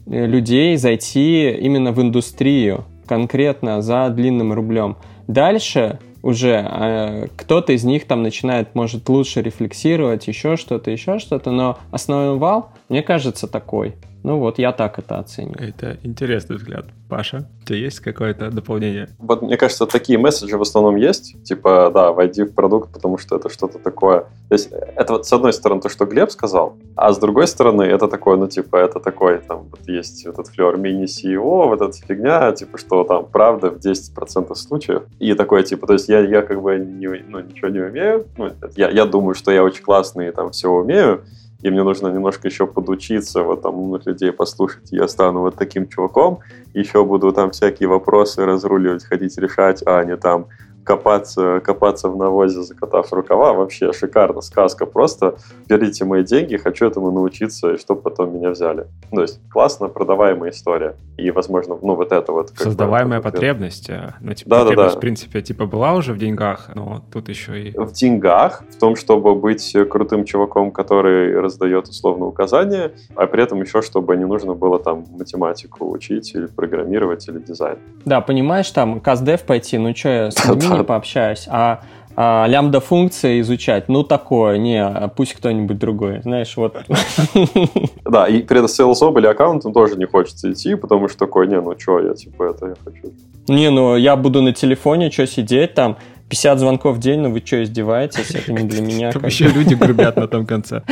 Speaker 1: Э, людей зайти именно в индустрию, конкретно за длинным рублем. Дальше уже э, кто-то из них там начинает, может, лучше рефлексировать, еще что-то, еще что-то, но основной вал, мне кажется, такой – ну вот, я так это оцениваю.
Speaker 3: Это интересный взгляд. Паша, у тебя есть какое-то дополнение?
Speaker 2: Вот мне кажется, такие месседжи в основном есть. Типа, да, войди в продукт, потому что это что-то такое. То есть это вот с одной стороны то, что Глеб сказал, а с другой стороны это такое, ну типа, это такой, там, вот есть этот флер мини-CEO, вот эта фигня, типа, что там правда в 10% случаев. И такое, типа, то есть я, я как бы не, ну, ничего не умею. Ну, я, я думаю, что я очень классный и там все умею, и мне нужно немножко еще подучиться, вот там умных людей послушать, я стану вот таким чуваком, еще буду там всякие вопросы разруливать, ходить решать, а не там копаться, копаться в навозе, закатав рукава, вообще шикарно, сказка. Просто берите мои деньги, хочу этому научиться, и чтобы потом меня взяли. То есть классно продаваемая история. И, возможно, ну, вот это вот...
Speaker 3: Создаваемая бы, потребность. Э, ну, типа, да, потребность, да, да. в принципе, типа была уже в деньгах, но тут еще и...
Speaker 2: В деньгах, в том, чтобы быть крутым чуваком, который раздает условно указания, а при этом еще, чтобы не нужно было там математику учить или программировать, или дизайн.
Speaker 1: Да, понимаешь, там, каздев пойти, ну что, я *laughs* с людьми не пообщаюсь, а а, лямбда функции изучать, ну такое, не, пусть кто-нибудь другой, знаешь, вот. *laughs*
Speaker 2: Да, и этом sales или аккаунтом тоже не хочется идти, потому что такой, не, ну что, я типа это я хочу.
Speaker 1: Не, ну я буду на телефоне, что сидеть там, 50 звонков в день, ну вы что, издеваетесь? Это не для *laughs* меня.
Speaker 3: Там еще люди грубят на том конце. *laughs*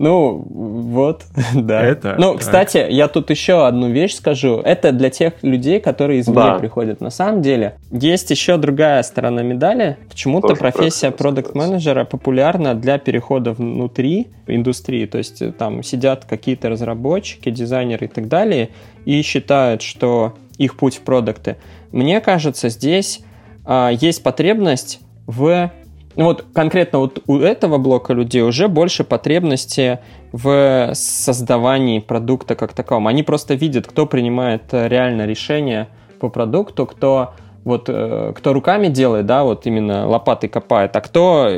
Speaker 1: Ну, вот, *laughs* да. Это. Ну, кстати, я тут еще одну вещь скажу. Это для тех людей, которые извне приходят. На самом деле, есть еще другая сторона медали. Почему-то профессия продукт-менеджера популярна для перехода внутри индустрии. То есть э, там сидят какие-то разработчики, дизайнеры и так далее, и считают, что их путь в продукты. Мне кажется, здесь а, есть потребность в... Ну вот конкретно вот у этого блока людей уже больше потребности в создавании продукта как таковом. Они просто видят, кто принимает реально решение по продукту, кто Вот э, кто руками делает, да, вот именно лопатой копает, а кто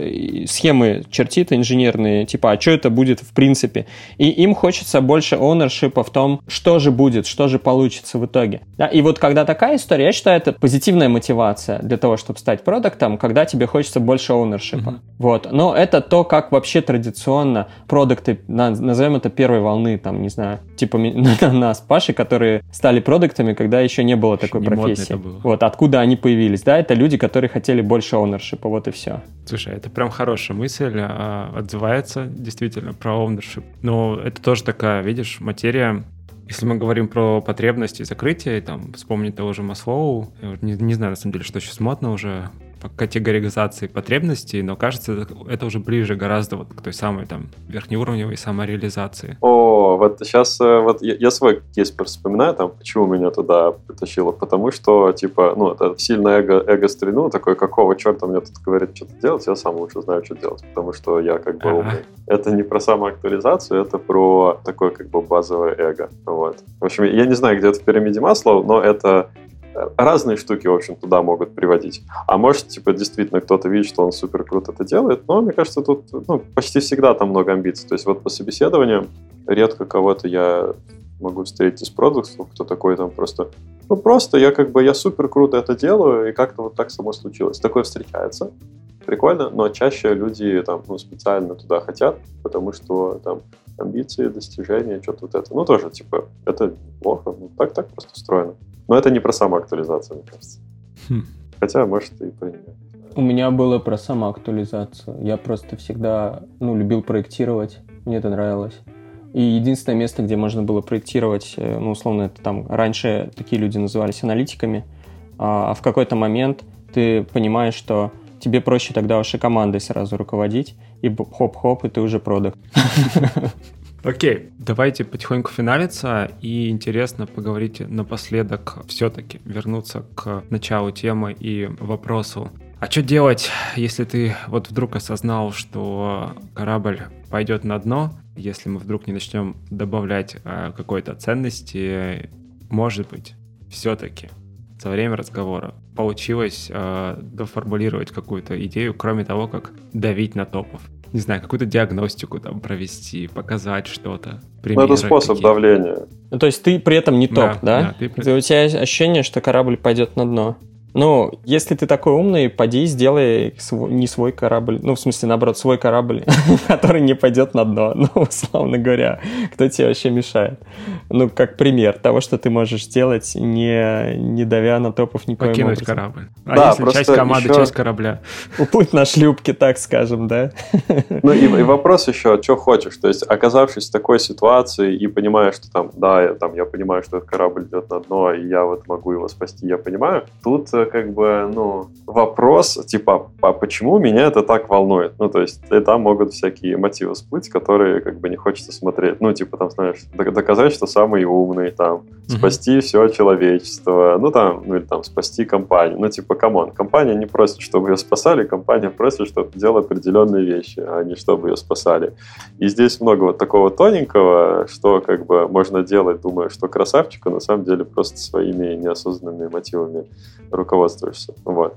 Speaker 1: схемы чертит инженерные, типа, а что это будет в принципе? И им хочется больше ownership в том, что же будет, что же получится в итоге. Да? И вот когда такая история, я считаю, это позитивная мотивация для того, чтобы стать продуктом, когда тебе хочется больше ownership. Mm-hmm. Вот. Но это то, как вообще традиционно продукты, назовем это первой волны, там, не знаю, типа *laughs* нас, Паши, которые стали продуктами, когда еще не было такой профессии. Вот, откуда они появились, да, это люди, которые хотели больше ownership, вот и все.
Speaker 3: Слушай, это прям хорошая мысль, а, отзывается действительно про ownership. Но это тоже такая, видишь, материя, если мы говорим про потребности и закрытие, там, вспомнить того же Маслоу, не, не знаю, на самом деле, что сейчас модно уже, по категоризации потребностей, но кажется, это уже ближе гораздо вот к той самой там верхнеуровневой самореализации.
Speaker 2: О, вот сейчас э, вот я, я свой кейс вспоминаю, там, почему меня туда притащило, потому что, типа, ну, это сильное эго, эго стрельну, такой, какого черта мне тут говорит что-то делать, я сам лучше знаю, что делать, потому что я как бы умный. Это не про самоактуализацию, это про такое как бы базовое эго. Вот. В общем, я не знаю, где это в пирамиде масла, но это разные штуки, в общем, туда могут приводить. А может, типа, действительно кто-то видит, что он супер круто это делает, но мне кажется, тут ну, почти всегда там много амбиций. То есть вот по собеседованию редко кого-то я могу встретить из продуктов, кто такой там просто ну, просто я как бы, я супер круто это делаю, и как-то вот так само случилось. Такое встречается, прикольно, но чаще люди там, ну, специально туда хотят, потому что там амбиции, достижения, что-то вот это. Ну, тоже, типа, это плохо, ну, так, так просто устроено. Но это не про самоактуализацию, мне кажется. Хм. Хотя, может, и про нее.
Speaker 1: У меня было про самоактуализацию. Я просто всегда ну, любил проектировать. Мне это нравилось. И единственное место, где можно было проектировать, э, ну, условно, это там раньше такие люди назывались аналитиками, а, а в какой-то момент ты понимаешь, что тебе проще тогда уже командой сразу руководить, и хоп-хоп, и ты уже продукт. *laughs*
Speaker 3: Окей, давайте потихоньку финалиться, и интересно поговорить напоследок все-таки, вернуться к началу темы и вопросу. А что делать, если ты вот вдруг осознал, что корабль пойдет на дно, если мы вдруг не начнем добавлять э, какой-то ценности, может быть, все-таки за время разговора получилось э, доформулировать какую-то идею, кроме того, как давить на топов не знаю, какую-то диагностику там провести, показать что-то.
Speaker 2: Ну, это способ давления.
Speaker 1: Ну, то есть ты при этом не топ, да? да? да ты при... У тебя ощущение, что корабль пойдет на дно. Ну, если ты такой умный, поди сделай свой, не свой корабль, ну, в смысле, наоборот, свой корабль, *laughs* который не пойдет на дно, *laughs* ну, условно говоря, кто тебе вообще мешает? Ну, как пример того, что ты можешь сделать, не, не давя на топов никаким
Speaker 3: Покинуть образом. корабль. А да, если часть команды, еще... часть корабля? *laughs*
Speaker 1: Уплыть на шлюпке, так скажем, да?
Speaker 2: Ну, и, и вопрос еще, что хочешь, то есть, оказавшись в такой ситуации и понимая, что там, да, я, там, я понимаю, что этот корабль идет на дно, и я вот могу его спасти, я понимаю, тут как бы, ну, вопрос, типа, а почему меня это так волнует? Ну, то есть, и там могут всякие мотивы всплыть, которые, как бы, не хочется смотреть. Ну, типа, там, знаешь, доказать, что самый умный, там, спасти mm-hmm. все человечество, ну, там, ну, или там, спасти компанию. Ну, типа, come on, компания не просит, чтобы ее спасали, компания просит, чтобы делал определенные вещи, а не чтобы ее спасали. И здесь много вот такого тоненького, что, как бы, можно делать, думая, что красавчика, на самом деле, просто своими неосознанными мотивами руководствуешься. Вот.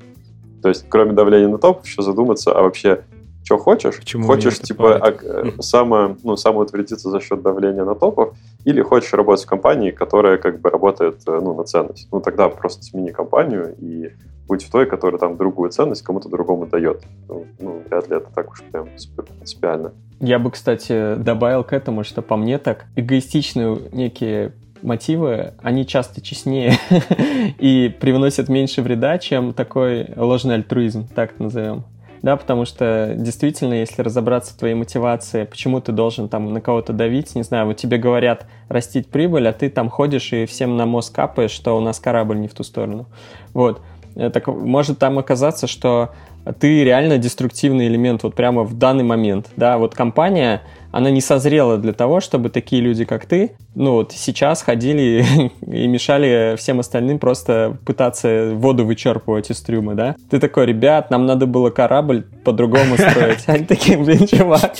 Speaker 2: То есть, кроме давления на топ, еще задуматься, а вообще, что хочешь? Почему хочешь, типа, а, *laughs* само, ну, самоутвердиться за счет давления на топов, или хочешь работать в компании, которая как бы работает э, ну, на ценность. Ну, тогда просто смени компанию и будь в той, которая там другую ценность кому-то другому дает. Ну, ну, вряд ли это так уж прям супер принципиально.
Speaker 1: Я бы, кстати, добавил к этому, что по мне так эгоистичные некие мотивы, они часто честнее *laughs* и привносят меньше вреда, чем такой ложный альтруизм, так назовем. Да, потому что действительно, если разобраться в твоей мотивации, почему ты должен там на кого-то давить, не знаю, вот тебе говорят растить прибыль, а ты там ходишь и всем на мозг капаешь, что у нас корабль не в ту сторону. Вот. Э, так может там оказаться, что ты реально деструктивный элемент вот прямо в данный момент. Да, вот компания она не созрела для того, чтобы такие люди, как ты, ну вот сейчас ходили *laughs* и мешали всем остальным просто пытаться воду вычерпывать из трюма, да? Ты такой, ребят, нам надо было корабль по-другому строить. Они такие, блин, чувак,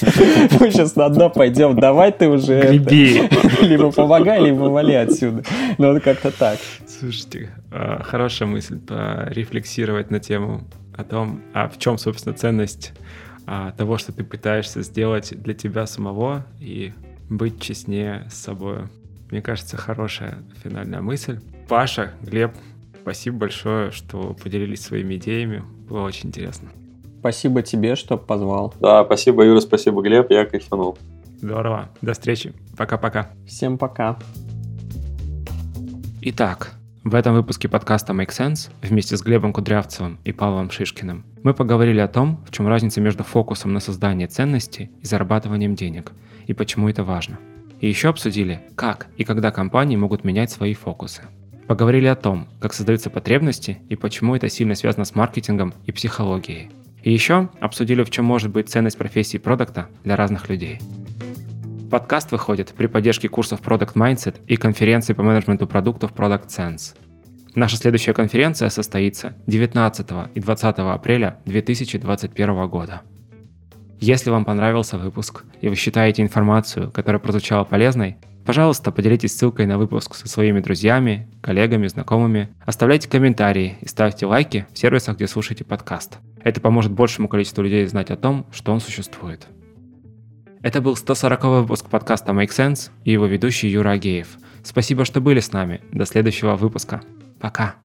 Speaker 1: мы сейчас на дно пойдем, давай ты уже...
Speaker 3: Греби. *laughs*
Speaker 1: Либо помогай, либо вали отсюда. Ну вот как-то так.
Speaker 3: Слушайте, а, хорошая мысль порефлексировать на тему о том, а в чем, собственно, ценность а, того, что ты пытаешься сделать для тебя самого и быть честнее с собой. Мне кажется, хорошая финальная мысль. Паша, Глеб, спасибо большое, что поделились своими идеями. Было очень интересно.
Speaker 1: Спасибо тебе, что позвал.
Speaker 2: Да, спасибо, Юра, спасибо, Глеб, я кайфанул.
Speaker 3: Здорово. До встречи. Пока-пока.
Speaker 1: Всем пока.
Speaker 3: Итак, в этом выпуске подкаста Make Sense вместе с Глебом Кудрявцевым и Павлом Шишкиным мы поговорили о том, в чем разница между фокусом на создание ценностей и зарабатыванием денег, и почему это важно. И еще обсудили, как и когда компании могут менять свои фокусы. Поговорили о том, как создаются потребности и почему это сильно связано с маркетингом и психологией. И еще обсудили, в чем может быть ценность профессии продукта для разных людей. Подкаст выходит при поддержке курсов Product Mindset и конференции по менеджменту продуктов Product Sense. Наша следующая конференция состоится 19 и 20 апреля 2021 года. Если вам понравился выпуск и вы считаете информацию, которая прозвучала полезной, пожалуйста, поделитесь ссылкой на выпуск со своими друзьями, коллегами, знакомыми, оставляйте комментарии и ставьте лайки в сервисах, где слушаете подкаст. Это поможет большему количеству людей знать о том, что он существует. Это был 140 выпуск подкаста Make Sense и его ведущий Юра Агеев. Спасибо, что были с нами. До следующего выпуска. Пока.